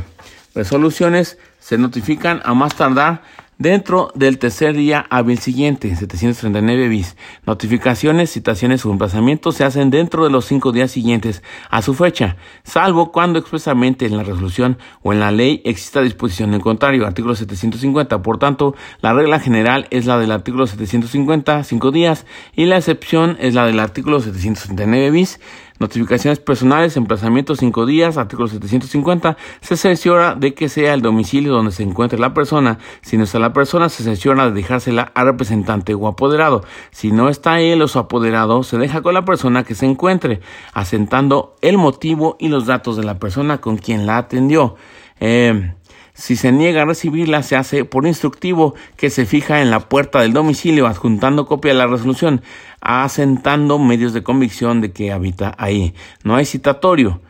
S1: Resoluciones se notifican a más tardar dentro del tercer día hábil siguiente, 739 bis. Notificaciones, citaciones o emplazamientos se hacen dentro de los cinco días siguientes a su fecha, salvo cuando expresamente en la resolución o en la ley exista disposición en contrario, artículo 750. Por tanto, la regla general es la del artículo 750, cinco días, y la excepción es la del artículo 739 bis. Notificaciones personales, emplazamiento cinco días, artículo 750. Se cerciora de que sea el domicilio donde se encuentre la persona. Si no está la persona, se cerciora de dejársela al representante o apoderado. Si no está él o su apoderado, se deja con la persona que se encuentre, asentando el motivo y los datos de la persona con quien la atendió. Eh, si se niega a recibirla, se hace por instructivo que se fija en la puerta del domicilio, adjuntando copia de la resolución, asentando medios de convicción de que habita ahí. No hay citatorio.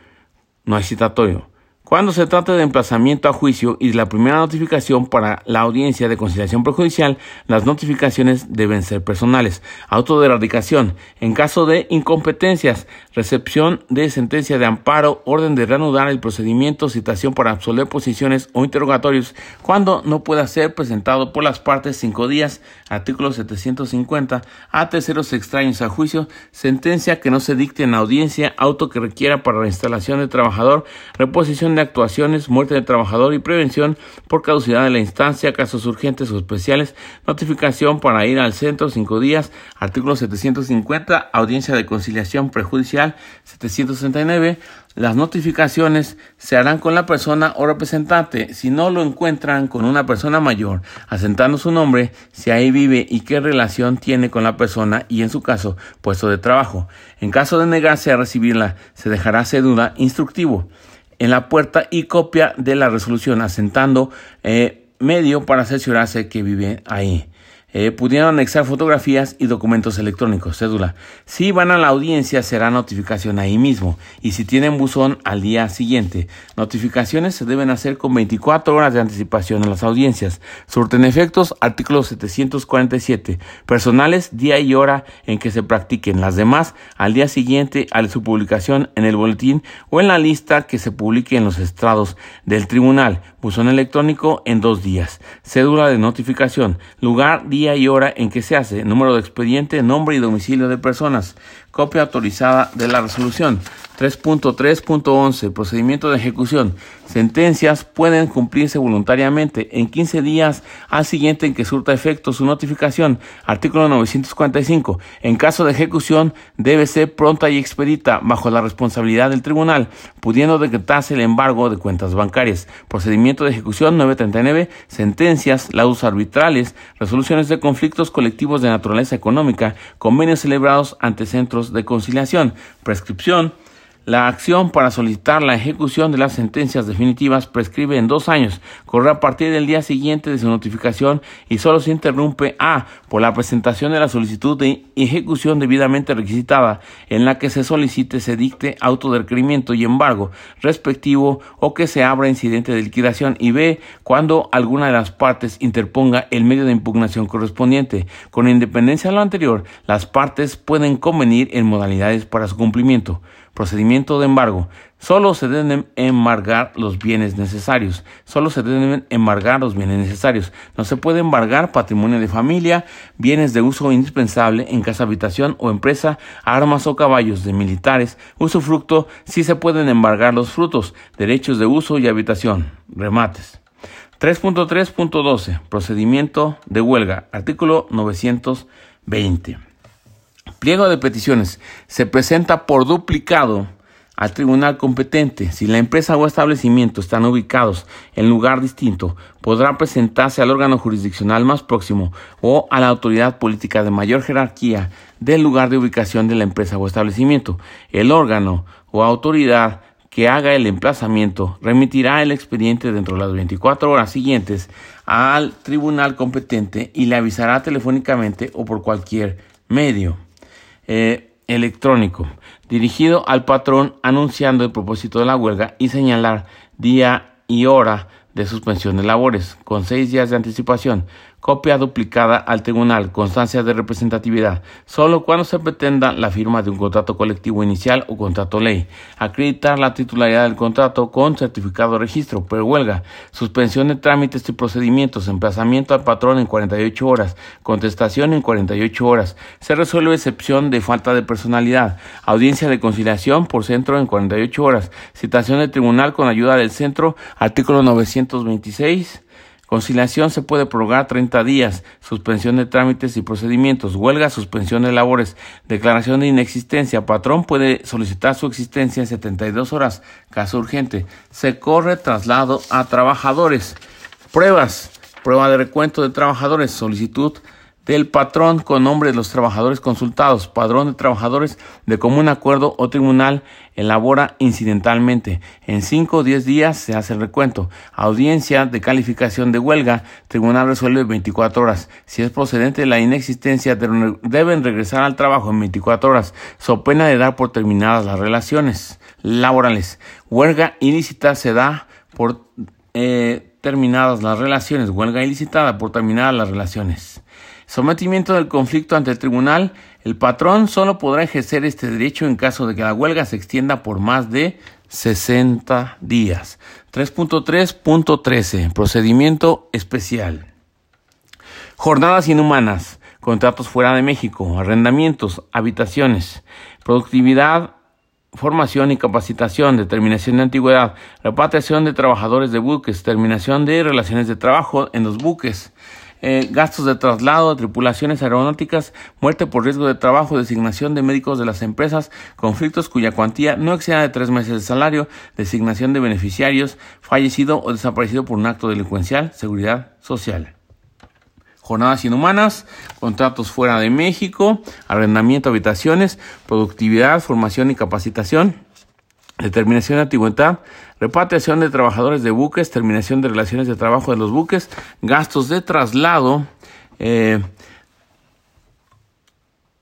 S1: No hay citatorio. Cuando se trata de emplazamiento a juicio y de la primera notificación para la audiencia de conciliación prejudicial, las notificaciones deben ser personales. Auto de erradicación. En caso de incompetencias, recepción de sentencia de amparo, orden de reanudar el procedimiento, citación para absolver posiciones o interrogatorios, cuando no pueda ser presentado por las partes cinco días, artículo 750, a terceros extraños a juicio, sentencia que no se dicte en audiencia, auto que requiera para la instalación de trabajador, reposición de actuaciones, muerte del trabajador y prevención por caducidad de la instancia, casos urgentes o especiales, notificación para ir al centro cinco días, artículo 750, audiencia de conciliación prejudicial 769, las notificaciones se harán con la persona o representante. Si no lo encuentran con una persona mayor, asentando su nombre, si ahí vive y qué relación tiene con la persona y en su caso, puesto de trabajo. En caso de negarse a recibirla, se dejará cédula instructivo en la puerta y copia de la resolución, asentando eh, medio para asegurarse que vive ahí eh, pudieron anexar fotografías y documentos electrónicos, cédula. Si van a la audiencia será notificación ahí mismo y si tienen buzón al día siguiente. Notificaciones se deben hacer con 24 horas de anticipación en las audiencias. Surten efectos, artículo 747. Personales, día y hora en que se practiquen. Las demás al día siguiente a su publicación en el boletín o en la lista que se publique en los estrados del tribunal. Buzón electrónico en dos días. Cédula de notificación. Lugar, día y hora en que se hace, número de expediente, nombre y domicilio de personas, copia autorizada de la resolución. 3.3.11 Procedimiento de ejecución. Sentencias pueden cumplirse voluntariamente en 15 días al siguiente en que surta efecto su notificación. Artículo 945. En caso de ejecución debe ser pronta y expedita bajo la responsabilidad del tribunal, pudiendo decretarse el embargo de cuentas bancarias. Procedimiento de ejecución 939. Sentencias, laudos arbitrales, resoluciones de conflictos colectivos de naturaleza económica, convenios celebrados ante centros de conciliación. Prescripción la acción para solicitar la ejecución de las sentencias definitivas prescribe en dos años, corre a partir del día siguiente de su notificación y solo se interrumpe A por la presentación de la solicitud de ejecución debidamente requisitada en la que se solicite se dicte auto de requerimiento y embargo respectivo o que se abra incidente de liquidación y B cuando alguna de las partes interponga el medio de impugnación correspondiente. Con independencia de lo anterior, las partes pueden convenir en modalidades para su cumplimiento. Procedimiento de embargo. Solo se deben embargar los bienes necesarios. Solo se deben embargar los bienes necesarios. No se puede embargar patrimonio de familia, bienes de uso indispensable en casa, habitación o empresa, armas o caballos de militares. Usufructo, sí se pueden embargar los frutos, derechos de uso y habitación. Remates. 3.3.12. Procedimiento de huelga. Artículo 920. Pliego de peticiones. Se presenta por duplicado al tribunal competente. Si la empresa o establecimiento están ubicados en lugar distinto, podrá presentarse al órgano jurisdiccional más próximo o a la autoridad política de mayor jerarquía del lugar de ubicación de la empresa o establecimiento. El órgano o autoridad que haga el emplazamiento remitirá el expediente dentro de las 24 horas siguientes al tribunal competente y le avisará telefónicamente o por cualquier medio. Eh, electrónico dirigido al patrón anunciando el propósito de la huelga y señalar día y hora de suspensión de labores con seis días de anticipación copia duplicada al tribunal, constancia de representatividad, solo cuando se pretenda la firma de un contrato colectivo inicial o contrato ley, acreditar la titularidad del contrato con certificado de registro, huelga, suspensión de trámites y procedimientos, emplazamiento al patrón en 48 horas, contestación en 48 horas, se resuelve excepción de falta de personalidad, audiencia de conciliación por centro en 48 horas, citación de tribunal con ayuda del centro, artículo 926, Conciliación se puede prorrogar 30 días, suspensión de trámites y procedimientos, huelga, suspensión de labores, declaración de inexistencia. Patrón puede solicitar su existencia en 72 horas, caso urgente. Se corre traslado a trabajadores. Pruebas, prueba de recuento de trabajadores, solicitud del patrón con nombre de los trabajadores consultados, padrón de trabajadores de común acuerdo o tribunal elabora incidentalmente. En 5 o 10 días se hace el recuento. Audiencia de calificación de huelga, tribunal resuelve 24 horas. Si es procedente la inexistencia, deben regresar al trabajo en 24 horas, so pena de dar por terminadas las relaciones laborales. Huelga ilícita se da por eh, terminadas las relaciones. Huelga ilicitada por terminadas las relaciones. Sometimiento del conflicto ante el tribunal. El patrón solo podrá ejercer este derecho en caso de que la huelga se extienda por más de 60 días. 3.3.13. Procedimiento especial. Jornadas inhumanas. Contratos fuera de México. Arrendamientos. Habitaciones. Productividad formación y capacitación, determinación de antigüedad, repatriación de trabajadores de buques, terminación de relaciones de trabajo en los buques, eh, gastos de traslado, tripulaciones aeronáuticas, muerte por riesgo de trabajo, designación de médicos de las empresas, conflictos cuya cuantía no exceda de tres meses de salario, designación de beneficiarios, fallecido o desaparecido por un acto delincuencial, seguridad social. Jornadas inhumanas, contratos fuera de México, arrendamiento de habitaciones, productividad, formación y capacitación, determinación de antigüedad, repatriación de trabajadores de buques, terminación de relaciones de trabajo de los buques, gastos de traslado, eh,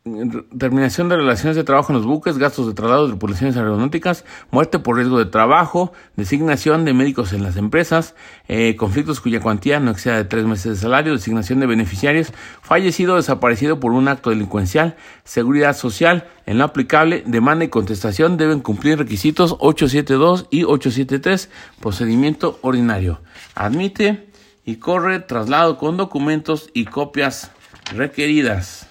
S1: terminación de relaciones de trabajo en los buques, gastos de traslado de tripulaciones aeronáuticas, muerte por riesgo de trabajo, designación de médicos en las empresas, eh, conflictos cuya cuantía no exceda de tres meses de salario, designación de beneficiarios, fallecido o desaparecido por un acto delincuencial, seguridad social, en lo aplicable, demanda y contestación deben cumplir requisitos 872 y 873, procedimiento ordinario. Admite y corre traslado con documentos y copias requeridas.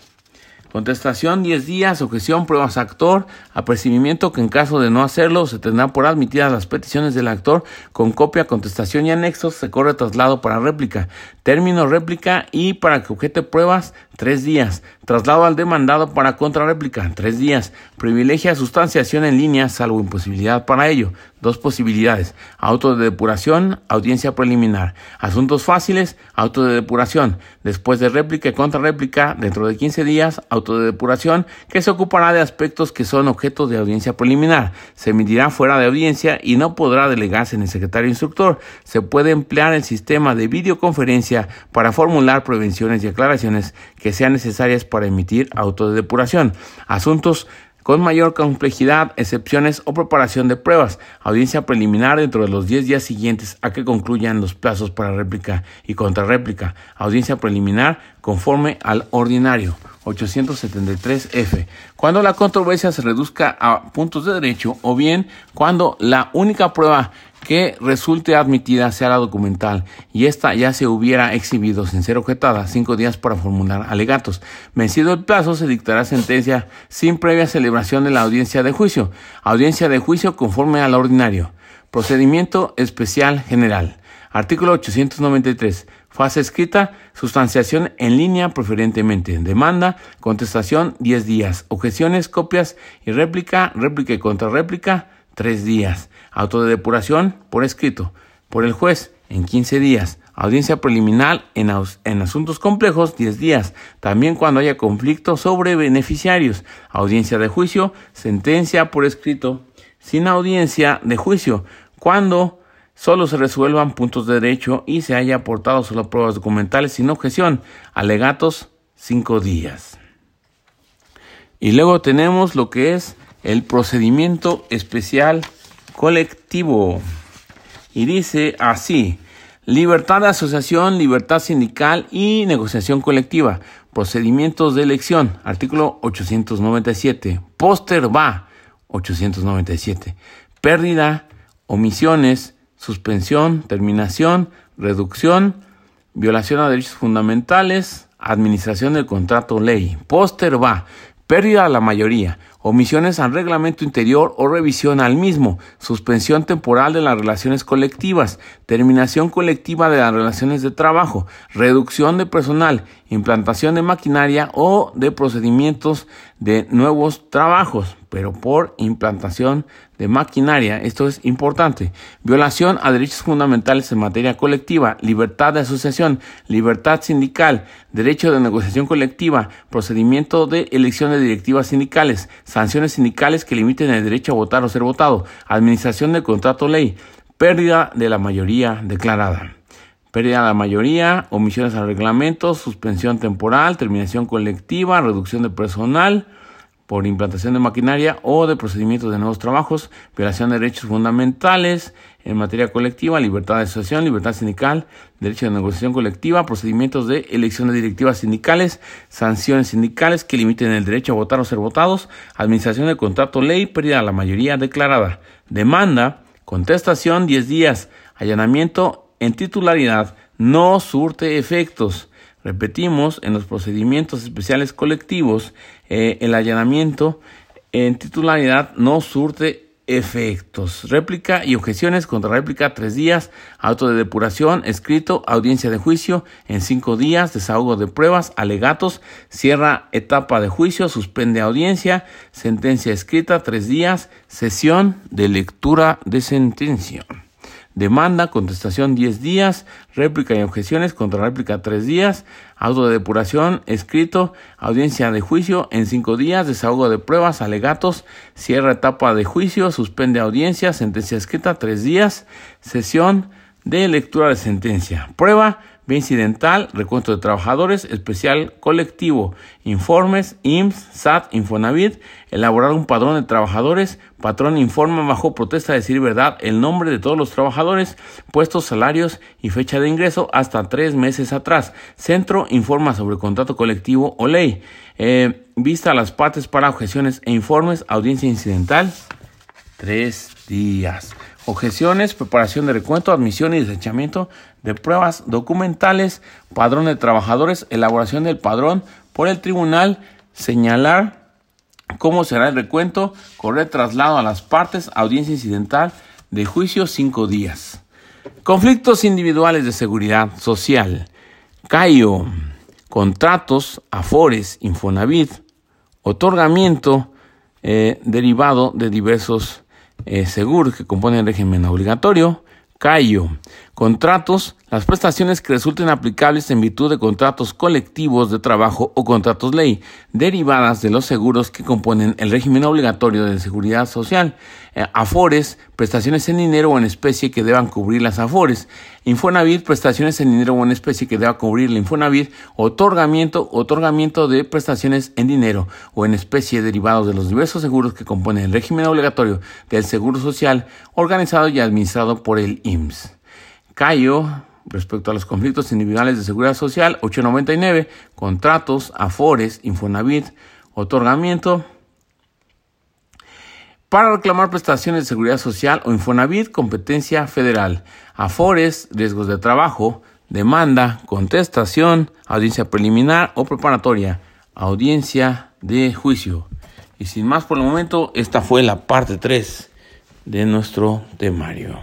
S1: Contestación 10 días, objeción, pruebas actor, apercibimiento que en caso de no hacerlo se tendrá por admitidas las peticiones del actor con copia, contestación y anexos, se corre traslado para réplica, término réplica y para que objete pruebas 3 días, traslado al demandado para contrarréplica 3 días, privilegia sustanciación en línea salvo imposibilidad para ello, dos posibilidades, auto de depuración, audiencia preliminar, asuntos fáciles, auto de depuración, después de réplica y contrarréplica dentro de 15 días, auto de depuración que se ocupará de aspectos que son objeto de audiencia preliminar. Se emitirá fuera de audiencia y no podrá delegarse en el secretario instructor. Se puede emplear el sistema de videoconferencia para formular prevenciones y aclaraciones que sean necesarias para emitir auto de depuración. Asuntos con mayor complejidad, excepciones o preparación de pruebas, audiencia preliminar dentro de los 10 días siguientes a que concluyan los plazos para réplica y contrarréplica, audiencia preliminar conforme al ordinario. 873F. Cuando la controversia se reduzca a puntos de derecho o bien cuando la única prueba que resulte admitida sea la documental y esta ya se hubiera exhibido sin ser objetada, cinco días para formular alegatos. Vencido el plazo, se dictará sentencia sin previa celebración de la audiencia de juicio. Audiencia de juicio conforme al ordinario. Procedimiento especial general. Artículo 893. Fase escrita, sustanciación en línea preferentemente. Demanda, contestación 10 días. Objeciones, copias y réplica, réplica y contrarréplica 3 días. Auto de depuración por escrito. Por el juez en 15 días. Audiencia preliminar en, en, asuntos complejos 10 días. También cuando haya conflicto sobre beneficiarios. Audiencia de juicio, sentencia por escrito. Sin audiencia de juicio. Cuando solo se resuelvan puntos de derecho y se haya aportado solo pruebas documentales sin objeción. Alegatos, cinco días. Y luego tenemos lo que es el procedimiento especial colectivo. Y dice así, libertad de asociación, libertad sindical y negociación colectiva. Procedimientos de elección, artículo 897. Póster va, 897. Pérdida, omisiones, suspensión, terminación, reducción, violación a derechos fundamentales, administración del contrato ley. Póster va, pérdida a la mayoría, omisiones al reglamento interior o revisión al mismo, suspensión temporal de las relaciones colectivas, terminación colectiva de las relaciones de trabajo, reducción de personal, implantación de maquinaria o de procedimientos de nuevos trabajos, pero por implantación de maquinaria, esto es importante, violación a derechos fundamentales en materia colectiva, libertad de asociación, libertad sindical, derecho de negociación colectiva, procedimiento de elección de directivas sindicales, sanciones sindicales que limiten el derecho a votar o ser votado, administración del contrato ley, pérdida de la mayoría declarada. Pérdida de la mayoría, omisiones al reglamento, suspensión temporal, terminación colectiva, reducción de personal, por implantación de maquinaria o de procedimientos de nuevos trabajos, violación de derechos fundamentales en materia colectiva, libertad de asociación, libertad sindical, derecho de negociación colectiva, procedimientos de elección de directivas sindicales, sanciones sindicales que limiten el derecho a votar o ser votados, administración del contrato ley, pérdida de la mayoría declarada, demanda, contestación 10 días, allanamiento en titularidad, no surte efectos. Repetimos, en los procedimientos especiales colectivos, eh, el allanamiento en titularidad no surte efectos. Réplica y objeciones contra réplica tres días, auto de depuración, escrito, audiencia de juicio en cinco días, desahogo de pruebas, alegatos, cierra etapa de juicio, suspende audiencia, sentencia escrita tres días, sesión de lectura de sentencia. Demanda, contestación 10 días, réplica y objeciones, contra réplica 3 días, auto de depuración, escrito, audiencia de juicio en 5 días, desahogo de pruebas, alegatos, cierra etapa de juicio, suspende audiencia, sentencia escrita 3 días, sesión de lectura de sentencia. Prueba, incidental, recuento de trabajadores, especial colectivo, informes, IMSS, SAT, Infonavit, elaborar un padrón de trabajadores, patrón informa bajo protesta de decir verdad el nombre de todos los trabajadores, puestos, salarios y fecha de ingreso hasta tres meses atrás. Centro informa sobre contrato colectivo o ley. Eh, vista a las partes para objeciones e informes, audiencia incidental, tres días. Objeciones, preparación de recuento, admisión y desechamiento de pruebas documentales, padrón de trabajadores, elaboración del padrón por el tribunal, señalar cómo será el recuento, correr traslado a las partes, audiencia incidental de juicio cinco días. Conflictos individuales de seguridad social. CAIO, contratos, afores, Infonavit, otorgamiento eh, derivado de diversos eh, seguros que componen el régimen obligatorio, CAIO, contratos, las prestaciones que resulten aplicables en virtud de contratos colectivos de trabajo o contratos ley, derivadas de los seguros que componen el régimen obligatorio de seguridad social, eh, afores, prestaciones en dinero o en especie que deban cubrir las afores, Infonavit, prestaciones en dinero o en especie que deba cubrir la Infonavit, otorgamiento, otorgamiento de prestaciones en dinero o en especie derivados de los diversos seguros que componen el régimen obligatorio del Seguro Social organizado y administrado por el IMSS. Cayo, respecto a los conflictos individuales de seguridad social, 899, contratos, afores, Infonavit, otorgamiento, para reclamar prestaciones de seguridad social o Infonavit, competencia federal, afores, riesgos de trabajo, demanda, contestación, audiencia preliminar o preparatoria, audiencia de juicio. Y sin más por el momento, esta fue la parte 3 de nuestro temario.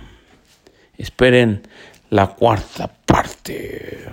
S1: Esperen la cuarta parte.